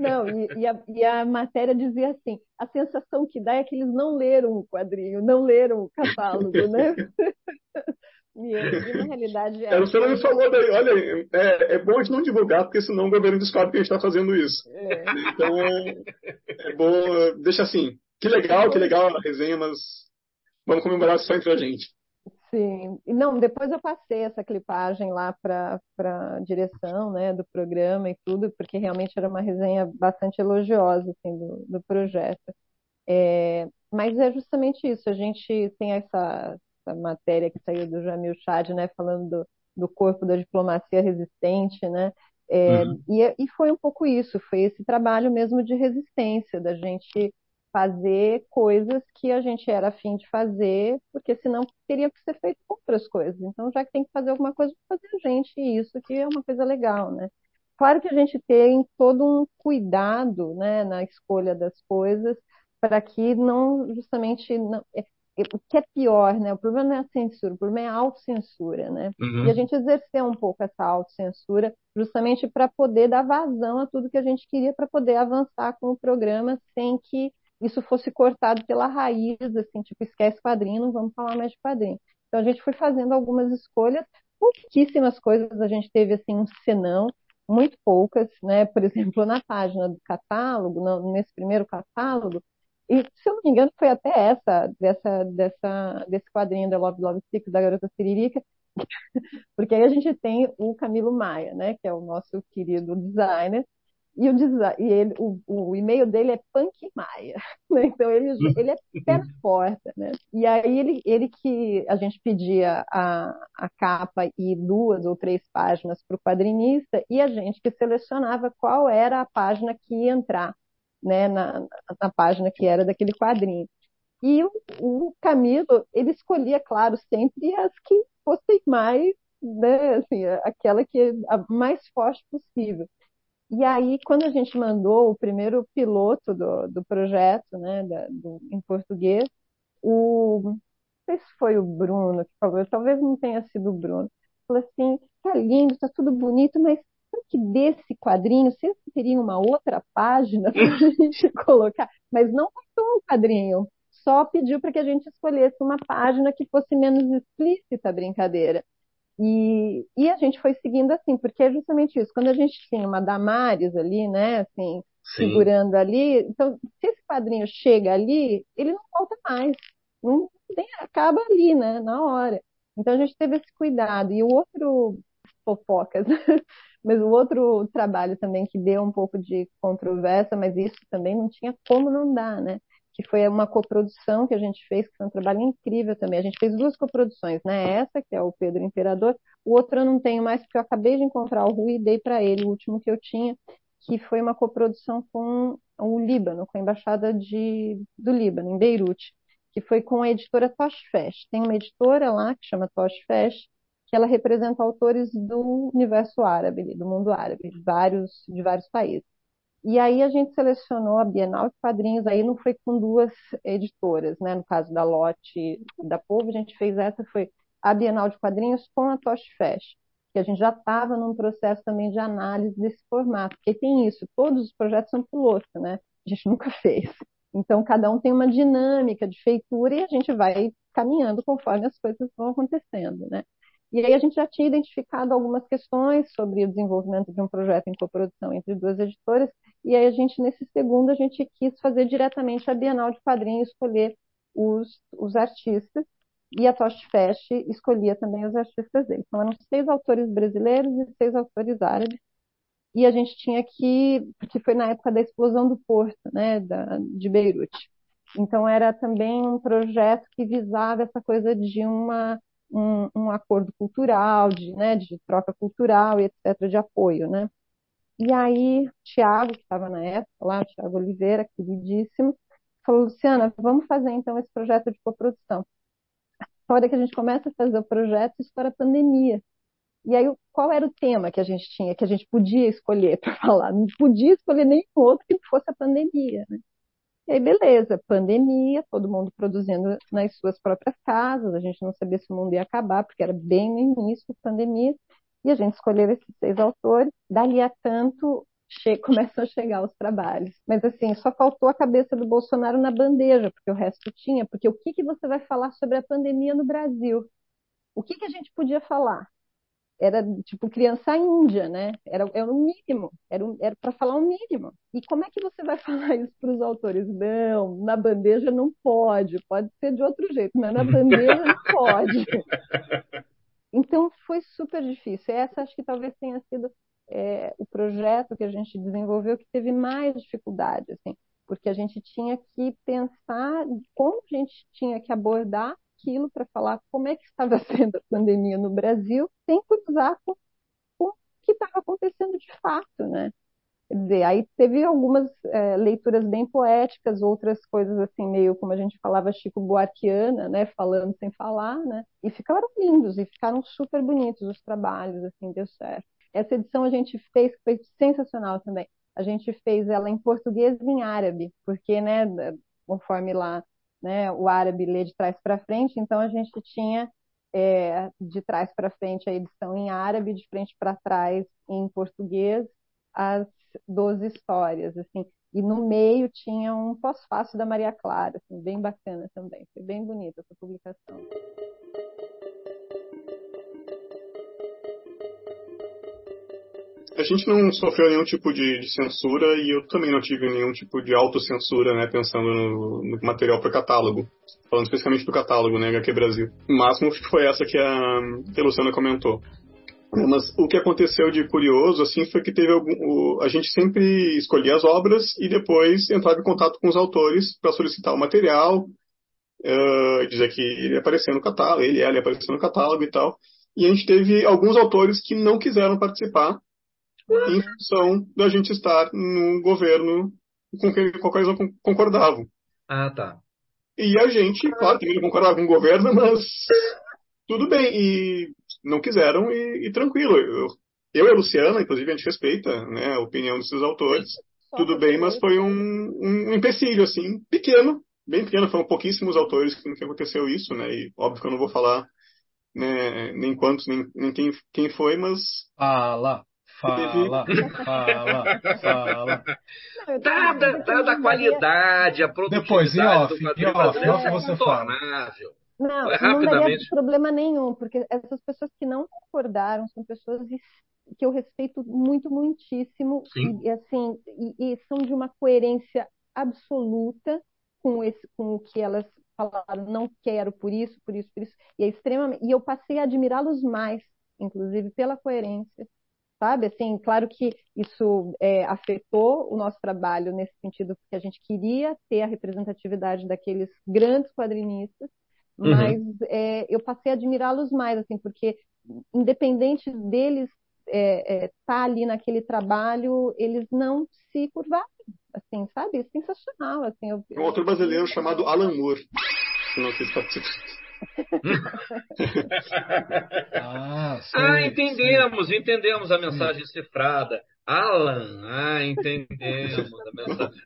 Não, e, e, a, e, a, matéria dizia assim: a sensação que dá é que eles não leram o quadrinho, não leram o catálogo, né? E, na realidade. É, é, você não me falou daí, olha, é, é bom a gente não divulgar, porque senão o governo descobre que a gente está fazendo isso. É. Então é, é bom, deixa assim. Que legal, que legal a resenha, mas vamos comemorar só entre a gente. Sim, não, depois eu passei essa clipagem lá para a direção né, do programa e tudo, porque realmente era uma resenha bastante elogiosa assim, do, do projeto. É, mas é justamente isso, a gente tem essa, essa matéria que saiu do Jamil Chad, né, falando do, do corpo da diplomacia resistente, né, é, uhum. e, e foi um pouco isso, foi esse trabalho mesmo de resistência, da gente fazer coisas que a gente era afim de fazer, porque senão teria que ser feito outras coisas. Então, já que tem que fazer alguma coisa, fazer a gente isso, que é uma coisa legal, né? Claro que a gente tem todo um cuidado, né, na escolha das coisas, para que não, justamente, não, é, o que é pior, né? O problema não é a censura, o problema é a autocensura, né? Uhum. E a gente exerceu um pouco essa autocensura justamente para poder dar vazão a tudo que a gente queria para poder avançar com o programa sem que isso fosse cortado pela raiz, assim, tipo, esquece quadrinho, não vamos falar mais de quadrinho. Então a gente foi fazendo algumas escolhas, pouquíssimas coisas a gente teve assim um senão, muito poucas, né? Por exemplo, na página do catálogo, nesse primeiro catálogo, e, se eu não me engano, foi até essa, dessa, dessa, desse quadrinho da Love Love Six, da Garota Siririca, porque aí a gente tem o Camilo Maia, né, que é o nosso querido designer, e o, e ele, o, o e-mail dele é Punk Maia, né? então ele, ele é pé na porta, né? E aí ele, ele que a gente pedia a, a capa e duas ou três páginas para o quadrinista, e a gente que selecionava qual era a página que ia entrar né, na, na página que era daquele quadrinho. E o, o Camilo, ele escolhia, claro, sempre as que fossem mais, né, assim, aquela que a mais forte possível. E aí, quando a gente mandou o primeiro piloto do, do projeto, né, da, do, em português, o, não sei se foi o Bruno que falou, talvez não tenha sido o Bruno, falou assim, tá lindo, tá tudo bonito, mas que desse quadrinho, vocês teriam uma outra página para a gente colocar, mas não passou o quadrinho, só pediu para que a gente escolhesse uma página que fosse menos explícita a brincadeira. E, e a gente foi seguindo assim, porque é justamente isso. Quando a gente tinha uma Damares ali, né, assim, segurando ali. Então, se esse quadrinho chega ali, ele não volta mais. Não, tem, acaba ali, né? Na hora. Então a gente teve esse cuidado. E o outro fofocas, mas o outro trabalho também que deu um pouco de controvérsia, mas isso também não tinha como não dar, né? Que foi uma coprodução que a gente fez, que foi um trabalho incrível também. A gente fez duas coproduções, né? Essa, que é o Pedro Imperador, o outro eu não tenho mais, porque eu acabei de encontrar o Rui e dei para ele, o último que eu tinha, que foi uma coprodução com o Líbano, com a Embaixada de, do Líbano, em Beirute, que foi com a editora Tosh Fesh. Tem uma editora lá que chama Tosh Fesh, que ela representa autores do universo árabe, do mundo árabe, de vários, de vários países. E aí a gente selecionou a Bienal de Quadrinhos, aí não foi com duas editoras, né? No caso da Lote da Povo, a gente fez essa, foi a Bienal de Quadrinhos com a Tosh Fesh que a gente já estava num processo também de análise desse formato, porque tem isso, todos os projetos são piloto, né? A gente nunca fez. Então, cada um tem uma dinâmica de feitura e a gente vai caminhando conforme as coisas vão acontecendo, né? E aí a gente já tinha identificado algumas questões sobre o desenvolvimento de um projeto em coprodução entre duas editoras, e aí a gente, nesse segundo, a gente quis fazer diretamente a Bienal de Quadrinhos, escolher os, os artistas, e a Tosh Fest escolhia também os artistas dele. Então, eram seis autores brasileiros e seis autores árabes. E a gente tinha que, porque foi na época da explosão do porto, né, da, de Beirute. Então, era também um projeto que visava essa coisa de uma, um, um acordo cultural, de, né, de troca cultural e etc., de apoio, né. E aí, Tiago, que estava na época lá, Tiago Oliveira, queridíssimo, falou, Luciana, vamos fazer então esse projeto de coprodução a hora que a gente começa a fazer o projeto, estoura a pandemia. E aí, qual era o tema que a gente tinha, que a gente podia escolher para falar? Não podia escolher nenhum outro que fosse a pandemia, né? E aí, beleza, pandemia, todo mundo produzindo nas suas próprias casas, a gente não sabia se o mundo ia acabar, porque era bem no início da pandemia, e a gente escolheu esses seis autores. Dali a tanto, começam a chegar os trabalhos. Mas assim, só faltou a cabeça do Bolsonaro na bandeja, porque o resto tinha. Porque o que, que você vai falar sobre a pandemia no Brasil? O que, que a gente podia falar? Era tipo criança índia, né? Era, era o mínimo, era, era para falar o mínimo. E como é que você vai falar isso para os autores? Não, na bandeja não pode, pode ser de outro jeito, mas na bandeja não pode. Então foi super difícil. Essa acho que talvez tenha sido é, o projeto que a gente desenvolveu que teve mais dificuldade, assim, porque a gente tinha que pensar como a gente tinha que abordar aquilo para falar como é que estava sendo a pandemia no Brasil, sem cruzar com, com o que estava acontecendo de fato, né? Quer dizer, aí teve algumas é, leituras bem poéticas, outras coisas assim, meio como a gente falava Chico Buarquiana, né, falando sem falar, né, e ficaram lindos, e ficaram super bonitos os trabalhos, assim, deu certo. Essa edição a gente fez, que foi sensacional também. A gente fez ela em português e em árabe, porque, né, conforme lá, né, o árabe lê de trás para frente, então a gente tinha é, de trás para frente a edição em árabe, de frente para trás em português, as 12 histórias, assim. E no meio tinha um pós-fácil da Maria Clara, assim, bem bacana também. Foi bem bonita essa publicação. A gente não sofreu nenhum tipo de, de, censura e eu também não tive nenhum tipo de autocensura, né, pensando no, no material para catálogo. Falando especificamente do catálogo, né, HQ Brasil. O máximo foi essa que a, que a Luciana comentou. Mas o que aconteceu de curioso, assim, foi que teve algum, o, a gente sempre escolhia as obras e depois entrava em contato com os autores para solicitar o material, uh, dizer que ele aparecia no catálogo, ele ela aparecia no catálogo e tal. E a gente teve alguns autores que não quiseram participar em função da gente estar no governo com quem qualquer não concordavam. Ah, tá. E a gente, claro, também não concordava com o governo, mas tudo bem. E não quiseram e, e tranquilo. Eu, eu e a Luciana, inclusive, a gente respeita né, a opinião desses autores. Tudo bem, mas foi um, um empecilho, assim, pequeno, bem pequeno. Foram pouquíssimos autores que, que aconteceu isso, né? E óbvio que eu não vou falar né, nem quantos, nem, nem quem, quem foi, mas. Fala! Fala, fala, fala. Dada, dada a qualidade, a produtividade Depois, em off, do em off, em off você fala. Não, não daria problema nenhum, porque essas pessoas que não concordaram são pessoas que eu respeito muito, muitíssimo, Sim. e assim, e, e são de uma coerência absoluta com, esse, com o que elas falaram, não quero por isso, por isso, por isso, e é extremamente, e eu passei a admirá-los mais, inclusive pela coerência, sabe? Assim, claro que isso é, afetou o nosso trabalho nesse sentido, porque a gente queria ter a representatividade daqueles grandes quadrinistas, Uhum. mas é, eu passei a admirá-los mais, assim, porque independente deles é, é, tá ali naquele trabalho, eles não se curvaram, assim, sabe? Sensacional, assim. Eu, Um autor brasileiro chamado Alan Moore. Não sei se participa. Ah, sei, Ah, entendemos, entendemos a mensagem cifrada. Alan, ah, entendemos a mensagem.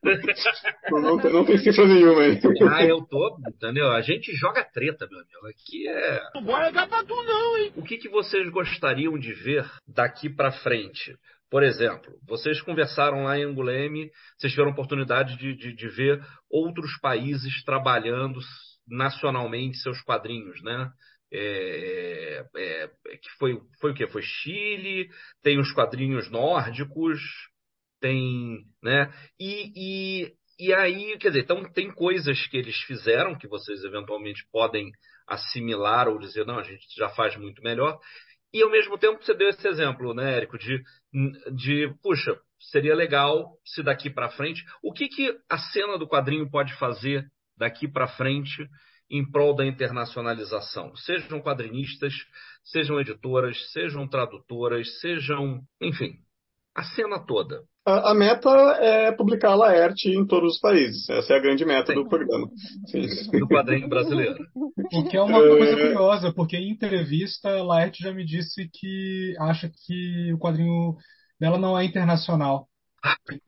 Não, não, tem- não tem cifra nenhuma aí. Ah, eu tô, entendeu? A gente joga treta, meu amigo. Aqui é. Não vai ligar pra tu, não, hein? O que, que vocês gostariam de ver daqui pra frente? Por exemplo, vocês conversaram lá em Anguleme, vocês tiveram oportunidade de, de, de ver outros países trabalhando nacionalmente seus quadrinhos, né? É, é, é, que foi, foi o quê? Foi Chile, tem os quadrinhos nórdicos, tem, né? E, e, e aí, quer dizer, então tem coisas que eles fizeram que vocês eventualmente podem assimilar ou dizer, não, a gente já faz muito melhor. E ao mesmo tempo você deu esse exemplo, né, Érico, de, de puxa, seria legal se daqui para frente. O que, que a cena do quadrinho pode fazer daqui para frente em prol da internacionalização? Sejam quadrinistas, sejam editoras, sejam tradutoras, sejam, enfim, a cena toda. A, a meta é publicar a Laerte em todos os países. Essa é a grande meta Sim. do programa. Sim. do quadrinho brasileiro. O que é uma coisa curiosa, porque em entrevista a Laerte já me disse que acha que o quadrinho dela não é internacional.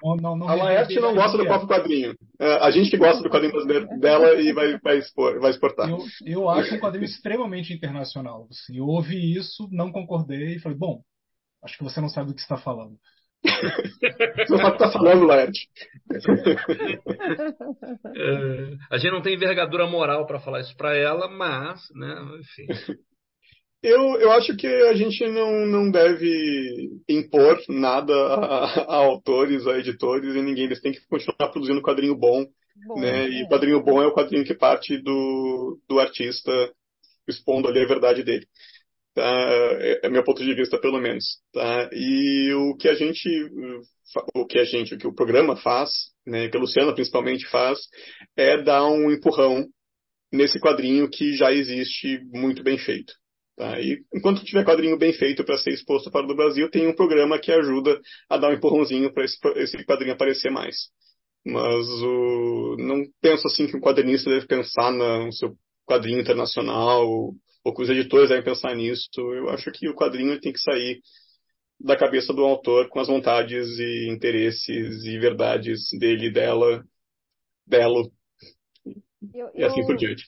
Não, não, não A Laerte não gosta do próprio quadrinho. É, a gente que gosta do quadrinho brasileiro dela e vai, vai, expor, vai exportar. Eu, eu acho um quadrinho extremamente internacional. Assim, eu ouvi isso, não concordei e falei, bom, acho que você não sabe do que está falando. Você não sabe o que está falando, Laerte. É, a gente não tem envergadura moral para falar isso para ela, mas, né, enfim. Eu, eu acho que a gente não, não deve impor nada a, a autores, a editores e ninguém. Eles têm que continuar produzindo quadrinho bom. Bom, né? E é. quadrinho bom é o quadrinho que parte do, do artista expondo ali a verdade dele. Tá? É, é meu ponto de vista, pelo menos. Tá? E o que a gente, o que a gente, o que o programa faz, né, que a Luciana principalmente faz, é dar um empurrão nesse quadrinho que já existe muito bem feito. Tá? E enquanto tiver quadrinho bem feito para ser exposto para o Brasil, tem um programa que ajuda a dar um empurrãozinho para esse, esse quadrinho aparecer mais. Mas o, não penso assim que um quadrinista deve pensar no seu quadrinho internacional ou que os editores devem pensar nisso. Eu acho que o quadrinho tem que sair da cabeça do autor com as vontades e interesses e verdades dele, dela, dela Eu, e assim eu- por diante.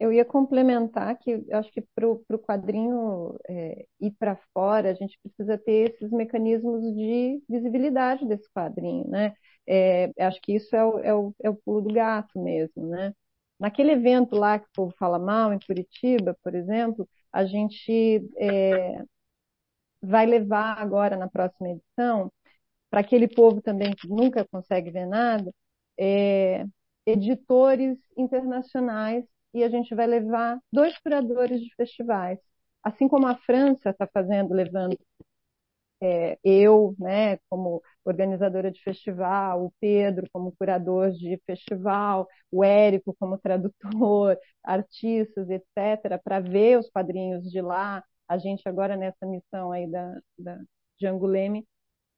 Eu ia complementar que acho que para o quadrinho é, ir para fora, a gente precisa ter esses mecanismos de visibilidade desse quadrinho, né? É, acho que isso é o, é, o, é o pulo do gato mesmo, né? Naquele evento lá que o povo fala mal, em Curitiba, por exemplo, a gente é, vai levar agora na próxima edição, para aquele povo também que nunca consegue ver nada, é, editores internacionais e a gente vai levar dois curadores de festivais. Assim como a França está fazendo, levando é, eu, né, como organizadora de festival, o Pedro como curador de festival, o Érico como tradutor, artistas, etc., para ver os quadrinhos de lá. A gente agora nessa missão aí da, da de Anguleme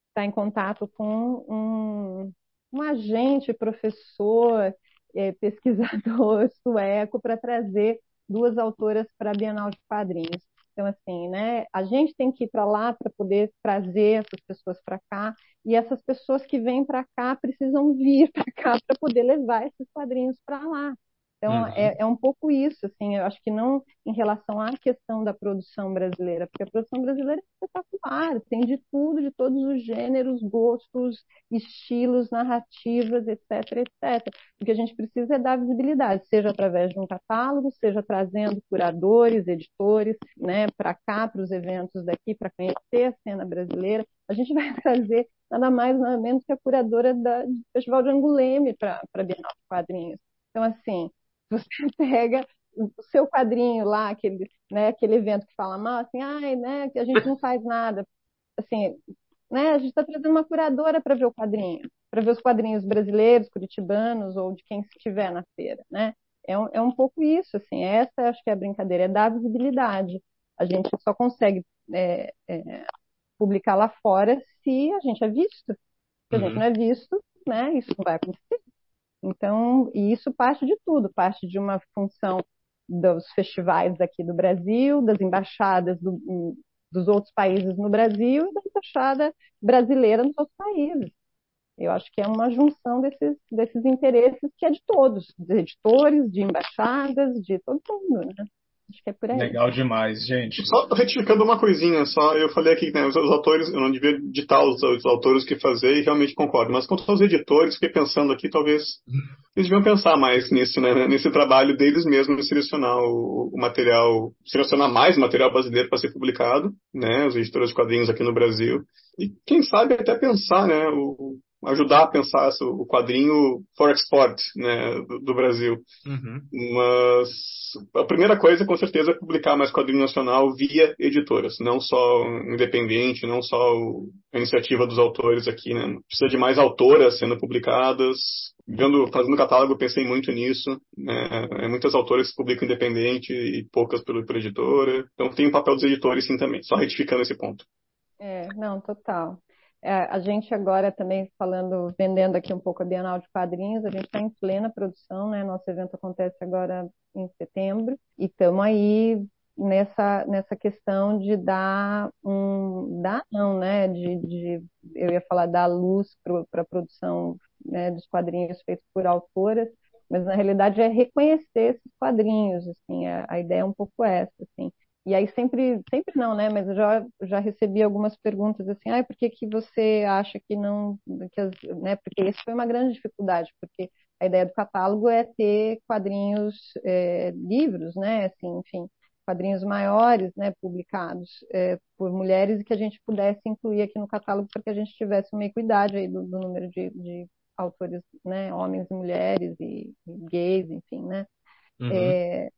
está em contato com um, um agente, professor, é, pesquisador sueco para trazer duas autoras para a Bienal de Quadrinhos. Então, assim, né, a gente tem que ir para lá para poder trazer essas pessoas para cá, e essas pessoas que vêm para cá precisam vir para cá para poder levar esses quadrinhos para lá. Então, Uhum. é, é um pouco isso, assim, eu acho que não em relação à questão da produção brasileira, porque a produção brasileira é espetacular, tem de tudo, de todos os gêneros, gostos, estilos, narrativas, etc, etc. O que a gente precisa é dar visibilidade, seja através de um catálogo, seja trazendo curadores, editores, né, para cá, para os eventos daqui, para conhecer a cena brasileira. A gente vai trazer nada mais, nada menos que a curadora da, do Festival de Anguleme para a Bienal de Quadrinhos. Então, assim, você pega o seu quadrinho lá, aquele, né, aquele evento que fala mal, assim, ai, né, que a gente não faz nada. Assim, né, a gente está trazendo uma curadora para ver o quadrinho, para ver os quadrinhos brasileiros, curitibanos ou de quem estiver na feira, né? É um, é um pouco isso, assim, essa acho que é a brincadeira, é dar visibilidade. A gente só consegue é, é, publicar lá fora se a gente é visto. Se a gente Uhum. não é visto, né, isso não vai acontecer. Então, e isso parte de tudo, parte de uma função dos festivais aqui do Brasil, das embaixadas do, dos outros países no Brasil e da embaixada brasileira nos outros países. Eu acho que é uma junção desses, desses interesses que é de todos, de editores, de embaixadas, de todo mundo, né? Acho que é por aí. Legal demais, gente. Só retificando uma coisinha, só eu falei aqui que né, os, os, autores, eu não devia ditar os, os, autores que fazer e realmente concordo, mas quanto aos editores, fiquei pensando aqui, talvez eles deviam pensar mais nisso, né, nesse trabalho deles mesmos de selecionar o, o material, selecionar mais material brasileiro para ser publicado, né, os editores de quadrinhos aqui no Brasil, e quem sabe até pensar, né, o, ajudar a pensar o quadrinho for export né, do, do Brasil. Uhum. Mas a primeira coisa, com certeza, é publicar mais quadrinho nacional via editoras, não só independente, não só a iniciativa dos autores aqui. Né? Precisa de mais autoras sendo publicadas. Vendo, fazendo catálogo, pensei muito nisso. Né? Muitas autoras publicam independente e poucas pela, pela editora. Então tem o papel dos editores sim também, só retificando esse ponto. É, não, total. É, a gente agora também falando, vendendo aqui um pouco a Bienal de Quadrinhos, a gente está em plena produção, né? Nosso evento acontece agora em setembro e estamos aí nessa nessa questão de dar um dar não, né? De, de eu ia falar dar luz para a produção né, dos quadrinhos feitos por autoras, mas na realidade é reconhecer esses quadrinhos, assim, a, a ideia é um pouco essa, assim. E aí sempre, sempre não, né? Mas eu já, já recebi algumas perguntas assim, ah, por que, que você acha que não, que as, né? Porque isso foi uma grande dificuldade, porque a ideia do catálogo é ter quadrinhos, é, livros, né? Assim, enfim, quadrinhos maiores, né? Publicados é, por mulheres e que a gente pudesse incluir aqui no catálogo para que a gente tivesse uma equidade aí do, do número de, de autores, né? Homens e mulheres e, e gays, enfim, né? Uhum. É,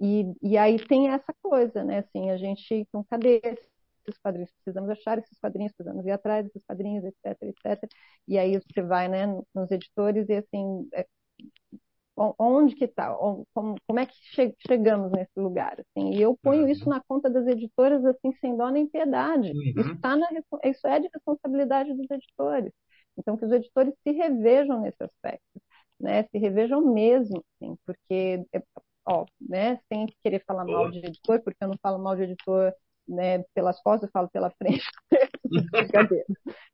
e, e aí tem essa coisa, né? Assim, a gente, então, cadê esses quadrinhos? Precisamos achar esses quadrinhos, precisamos ir atrás desses quadrinhos, etc, etc. E aí você vai, né, nos editores e assim, é, onde que está? Como, como é que che chegamos nesse lugar? Assim? E eu ponho isso na conta das editoras assim, sem dó nem piedade. Uhum. Isso, tá na, isso é de responsabilidade dos editores. Então, que os editores se revejam nesse aspecto, né? Se revejam mesmo, assim, porque ó, né, sem querer falar mal de editor, porque eu não falo mal de editor né, pelas costas, eu falo pela frente. Brincadeira.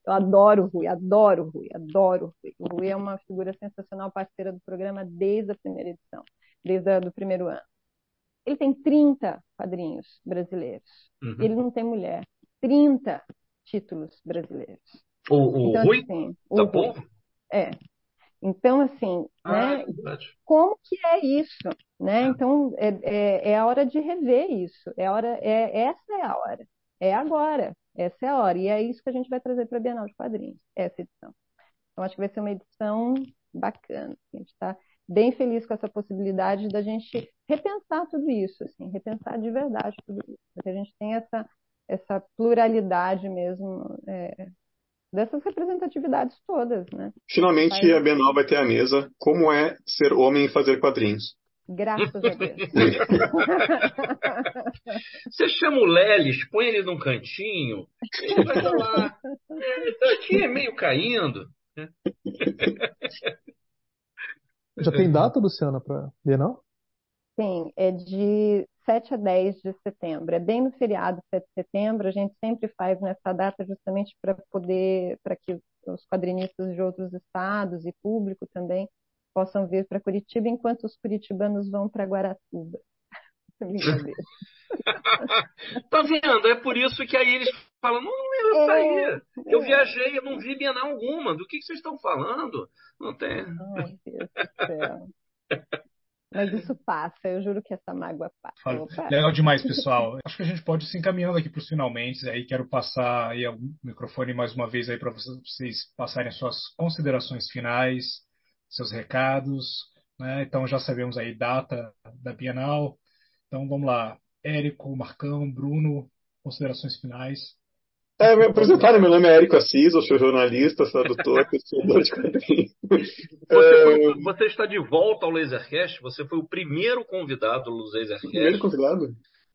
Eu adoro o Rui, adoro o Rui, adoro o Rui. O Rui é uma figura sensacional, parceira do programa desde a primeira edição, desde o primeiro ano. Ele tem 30 quadrinhos brasileiros. Uhum. Ele não tem mulher. 30 títulos brasileiros. O, o então, Rui? Assim, o Rui. povo? É. Então, assim, ah, né, é como que é isso? Né? Então, é, é, é, a hora de rever isso. É hora, é, essa é a hora. É agora. Essa é a hora. E é isso que a gente vai trazer para a Bienal de Quadrinhos, essa edição. Então, acho que vai ser uma edição bacana. A gente está bem feliz com essa possibilidade da gente repensar tudo isso, assim, repensar de verdade tudo isso. Porque a gente tem essa, essa pluralidade mesmo é, dessas representatividades todas, né? Finalmente a Bienal vai ter a mesa Como é ser homem e fazer quadrinhos. Graças a Deus. Você chama o Lelis, põe ele num cantinho, ele vai lá. É, tá aqui é meio caindo. Já tem data, Luciana, para Bienal? Sim, é de 7 a 10 de setembro. É bem no feriado 7 de setembro. A gente sempre faz nessa data justamente para poder, para que os quadrinistas de outros estados e público também possam vir para Curitiba enquanto os curitibanos vão para Guaratuba. Tá vendo? É por isso que aí eles falam, não, não é isso aí. Eu é. viajei, eu não vi Bienal alguma. Do que, que vocês estão falando? Não tem. Ai, Deus do céu. Mas isso passa, eu juro que essa mágoa passa. legal demais, pessoal. Acho que a gente pode se encaminhando aqui para os finalmente. Aí quero passar aí o microfone mais uma vez aí para vocês passarem suas considerações finais, seus recados. Né? Então já sabemos aí data da Bienal. Então vamos lá. Érico, Marcão, Bruno, considerações finais. É, me apresentaram, meu nome é Érico Assis, eu sou jornalista, tradutor, pesquisador de quadrinhos. Você, é... você, está de volta ao Lasercast? Você foi o primeiro convidado do Lasercast. Primeiro convidado?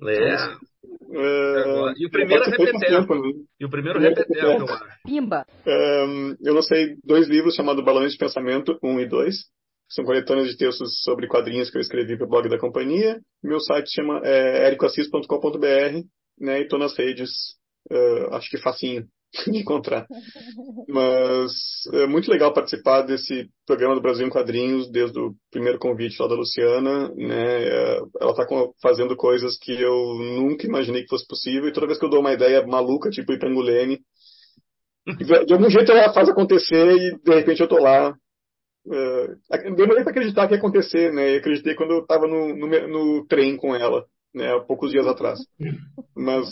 É. é... E o primeiro repeteco. Né? E o primeiro repeteco, eu acho. Pimba! É, eu lancei dois livros chamados Balões de Pensamento 1 e 2. São coletâneas de textos sobre quadrinhos que eu escrevi para o blog da companhia. Meu site chama é, ericoassis.com.br né, e estou nas redes Uh, acho que facinho de encontrar. Mas é muito legal participar desse programa do Brasil em Quadrinhos desde o primeiro convite lá da Luciana. Né? É, ela está fazendo coisas que eu nunca imaginei que fosse possível e toda vez que eu dou uma ideia maluca, tipo Itangulene, de algum jeito ela faz acontecer e de repente eu tô lá. Uh, demorei para acreditar que ia acontecer, né? Eu acreditei quando eu estava no, no, no trem com ela né, há poucos dias atrás. Mas,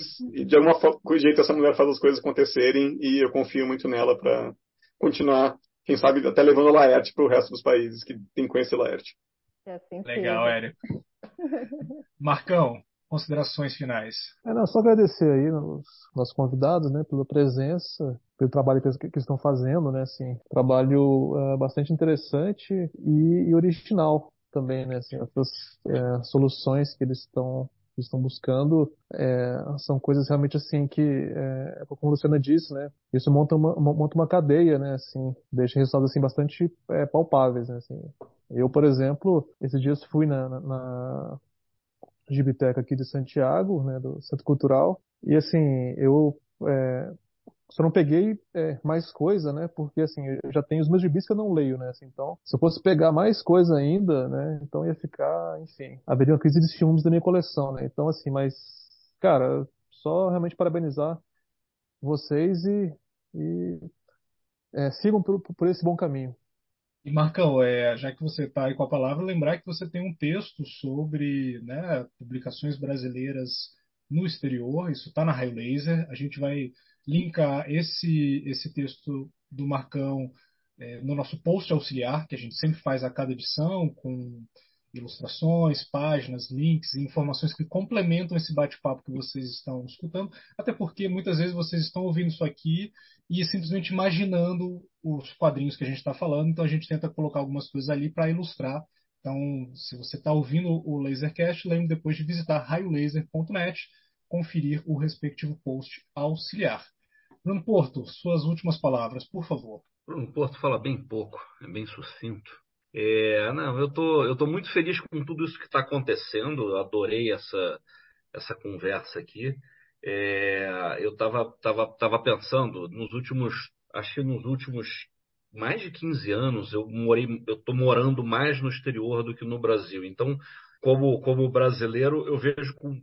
de alguma jeito, essa mulher faz as coisas acontecerem e eu confio muito nela para continuar, quem sabe, até levando a Laerte para o resto dos países que tem que conhecer Laerte. É assim Legal, Érico. Marcão, considerações finais. É, não, só agradecer aí os nossos convidados, né, pela presença, pelo trabalho que eles, que eles estão fazendo, né, assim, trabalho uh, bastante interessante e, e original, também, né? Assim, essas é, soluções que eles estão estão buscando é, são coisas realmente assim que, é, como a Luciana disse, né? Isso monta uma, monta uma cadeia, né? Assim, deixa resultados assim bastante é, palpáveis, né? Assim, eu, por exemplo, esses dias fui na, na, na Gibiteca aqui de Santiago, né? Do Centro Cultural e assim eu é, só não peguei é, mais coisa, né? Porque assim, eu já tenho os meus gibis que eu não leio, né? Assim, então, se eu fosse pegar mais coisa ainda, né? Então ia ficar, enfim, haveria uma crise de ciúmes da minha coleção, né? Então, assim, mas, cara, só realmente parabenizar vocês e, e é, sigam por, por esse bom caminho. E Marcão, é, já que você está aí com a palavra, lembrar que você tem um texto sobre né, publicações brasileiras no exterior, isso está na Raio Laser. A gente vai linkar esse, esse texto do Marcão é, no nosso post auxiliar, que a gente sempre faz a cada edição, com ilustrações, páginas, links e informações que complementam esse bate-papo que vocês estão escutando, até porque muitas vezes vocês estão ouvindo isso aqui e simplesmente imaginando os quadrinhos que a gente está falando, então a gente tenta colocar algumas coisas ali para ilustrar. Então, se você está ouvindo o Lasercast, lembre depois de visitar raiolaser.net, conferir o respectivo post auxiliar. Bruno Porto, suas últimas palavras, por favor. Bruno Porto fala bem pouco, é bem sucinto. É, não, eu tô, eu tô muito feliz com tudo isso que está acontecendo. Eu adorei essa, essa conversa aqui. É, eu estava tava, tava pensando nos últimos, acho que nos últimos mais de 15 anos eu morei, eu estou morando mais no exterior do que no Brasil. Então, como, como brasileiro, eu vejo com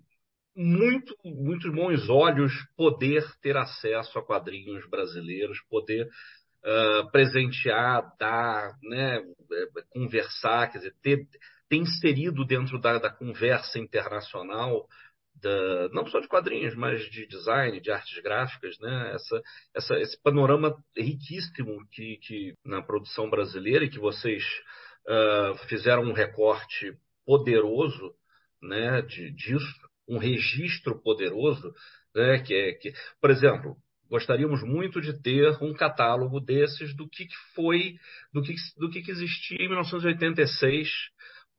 muito, muitos bons olhos poder ter acesso a quadrinhos brasileiros, poder uh, presentear, dar, né, é, conversar, quer dizer, ter, ter inserido dentro da, da conversa internacional, da, não só de quadrinhos, mas de design, de artes gráficas, né, essa, essa, esse panorama riquíssimo que, que na produção brasileira e que vocês uh, fizeram um recorte poderoso né, de, disso um registro poderoso, né, que é que, por exemplo, gostaríamos muito de ter um catálogo desses do que, que foi, do que, do que, que existia em 1986,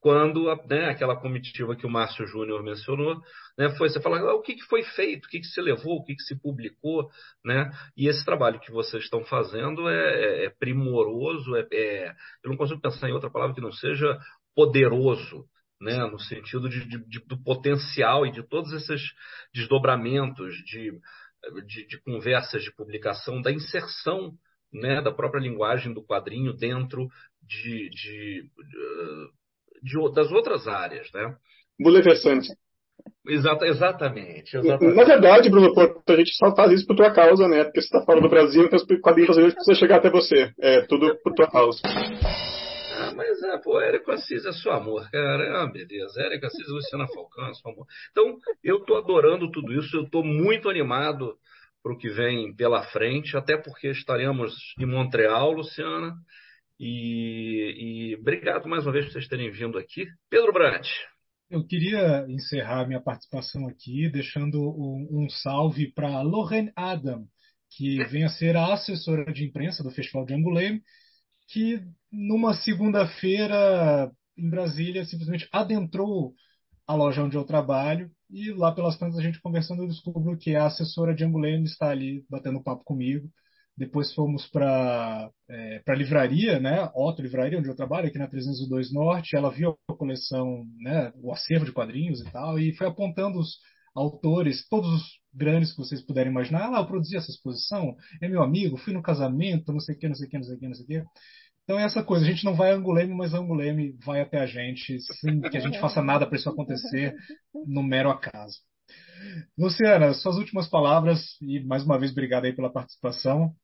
quando né, aquela comitiva que o Márcio Júnior mencionou, né, foi você falar ah, o que, que foi feito, o que, que se levou, o que, que se publicou, né? E esse trabalho que vocês estão fazendo é, é, é primoroso, é, é, eu não consigo pensar em outra palavra que não seja poderoso, né, no sentido de, de, de, do potencial e de todos esses desdobramentos de, de, conversas de publicação, da inserção né, da própria linguagem do quadrinho dentro de, das outras áreas. Né? Bulevescente. Exata, exatamente, exatamente. Na verdade, Bruno Porto, a gente só faz isso por tua causa, né? Porque você está fora do Brasil, então os quadrinhos brasileiros precisam chegar até você. É tudo por tua causa. Mas é, pô, Érico Assis é seu amor, cara. Ah, beleza. Érico Assis, Luciana Falcão é seu amor. Então, eu tô adorando tudo isso, eu tô muito animado para o que vem pela frente, até porque estaremos em Montreal, Luciana. E, e obrigado mais uma vez por vocês terem vindo aqui. Pedro Brandt. Eu queria encerrar minha participação aqui deixando um, um salve para Lorraine Adam, que vem a ser a assessora de imprensa do Festival de Angoulême, que numa segunda-feira em Brasília simplesmente adentrou a loja onde eu trabalho e lá pelas tantas a gente conversando eu descubro que a assessora de Angoulême está ali batendo papo comigo depois fomos para é, a livraria, né, Otto Livraria, onde eu trabalho, aqui na 302 Norte. Ela viu a coleção, né, o acervo de quadrinhos e tal, e foi apontando os autores, todos os grandes que vocês puderem imaginar. Ah, eu produzi essa exposição, é meu amigo, fui no casamento, não sei o que, não sei o que, não sei o que, não sei o que. Então é essa coisa, a gente não vai a Anguleme, mas a Anguleme vai até a gente, sem que a gente faça nada para isso acontecer, no mero acaso. Luciana, suas últimas palavras e mais uma vez obrigado aí pela participação.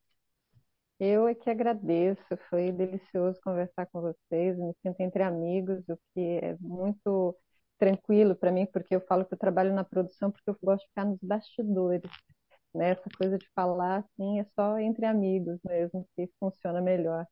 Eu é que agradeço, foi delicioso conversar com vocês, me sinto entre amigos, o que é muito tranquilo para mim, porque eu falo que eu trabalho na produção porque eu gosto de ficar nos bastidores. Né? Essa coisa de falar assim é só entre amigos mesmo que funciona melhor.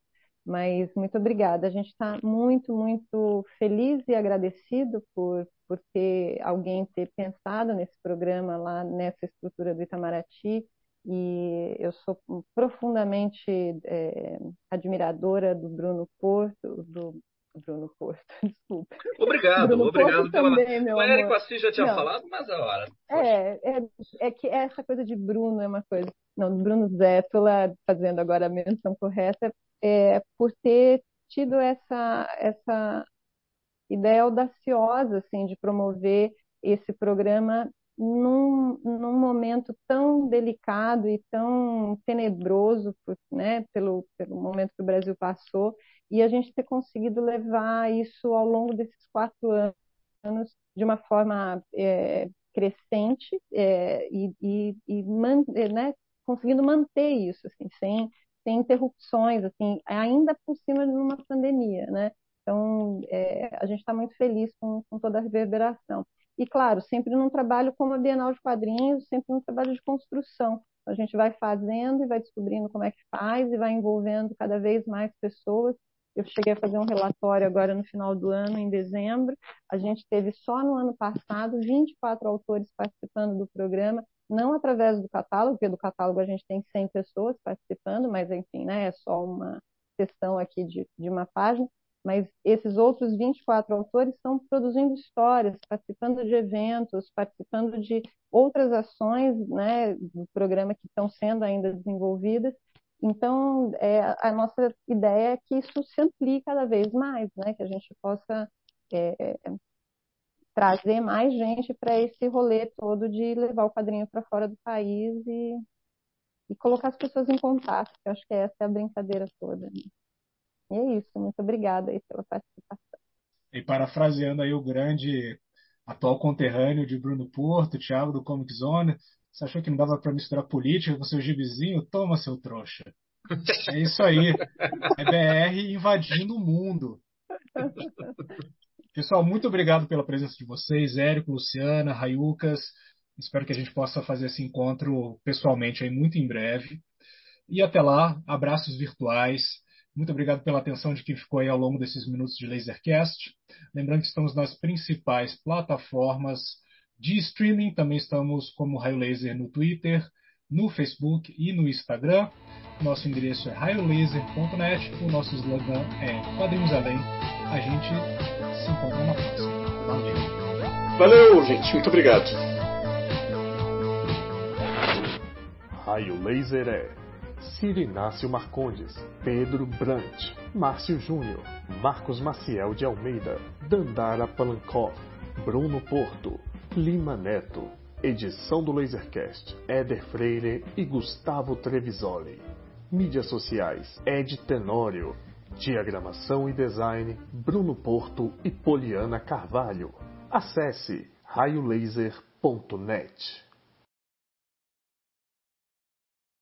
Mas muito obrigada. A gente está muito, muito feliz e agradecido por, por ter alguém ter pensado nesse programa lá nessa estrutura do Itamaraty e eu sou profundamente é, admiradora do Bruno Porto, do Bruno Porto, desculpa. Obrigado, Bruno obrigado Porto. Também, meu o Érico Assis já tinha Não. falado, mas a hora. É, é, é, que essa coisa de Bruno é uma coisa. Não, Bruno Zétola, fazendo agora a menção correta, é por ter tido essa, essa ideia audaciosa assim, de promover esse programa num, num momento tão delicado e tão tenebroso né, pelo, pelo momento que o Brasil passou, e a gente ter conseguido levar isso ao longo desses quatro anos de uma forma é, crescente é, e, e, e man, é, né, conseguindo manter isso assim, sem, sem interrupções, assim, ainda por cima de uma pandemia. Né? Então, é, a gente está muito feliz com, com toda a reverberação. E, claro, sempre num trabalho como a Bienal de Quadrinhos, sempre num trabalho de construção. A gente vai fazendo e vai descobrindo como é que faz e vai envolvendo cada vez mais pessoas. Eu cheguei a fazer um relatório agora no final do ano, em dezembro. A gente teve só no ano passado 24 autores participando do programa, não através do catálogo, porque do catálogo a gente tem 100 pessoas participando, mas enfim, né, é só uma questão aqui de, de uma página mas esses outros 24 autores estão produzindo histórias, participando de eventos, participando de outras ações né, do programa que estão sendo ainda desenvolvidas. Então, é, a nossa ideia é que isso se amplie cada vez mais, né, que a gente possa é, trazer mais gente para esse rolê todo de levar o quadrinho para fora do país e, e colocar as pessoas em contato, que eu acho que essa é a brincadeira toda. Né? E é isso, muito obrigada aí pela participação. E parafraseando aí o grande atual conterrâneo de Bruno Porto, Thiago do Comic Zone, você achou que não dava para misturar política com seu gibizinho? Toma, seu trouxa. É isso aí. É BR invadindo o mundo. Pessoal, muito obrigado pela presença de vocês, Érico, Luciana, Raiucas. Espero que a gente possa fazer esse encontro pessoalmente aí muito em breve. E até lá, abraços virtuais. Muito obrigado pela atenção de quem ficou aí ao longo desses minutos de Lasercast. Lembrando que estamos nas principais plataformas de streaming, também estamos como Raio Laser no Twitter, no Facebook e no Instagram. Nosso endereço é raiolaser.net, o nosso slogan é Quadrinhos Além. A gente se encontra na próxima. Valeu! Valeu, gente. Muito obrigado. Raio Laser é Cirinácio Marcondes, Pedro Brant, Márcio Júnior, Marcos Maciel de Almeida, Dandara Palankov, Bruno Porto, Lima Neto. Edição do Lasercast, Éder Freire e Gustavo Trevisoli. Mídias sociais: Ed Tenório. Diagramação e design: Bruno Porto e Poliana Carvalho. Acesse raiolaser.net.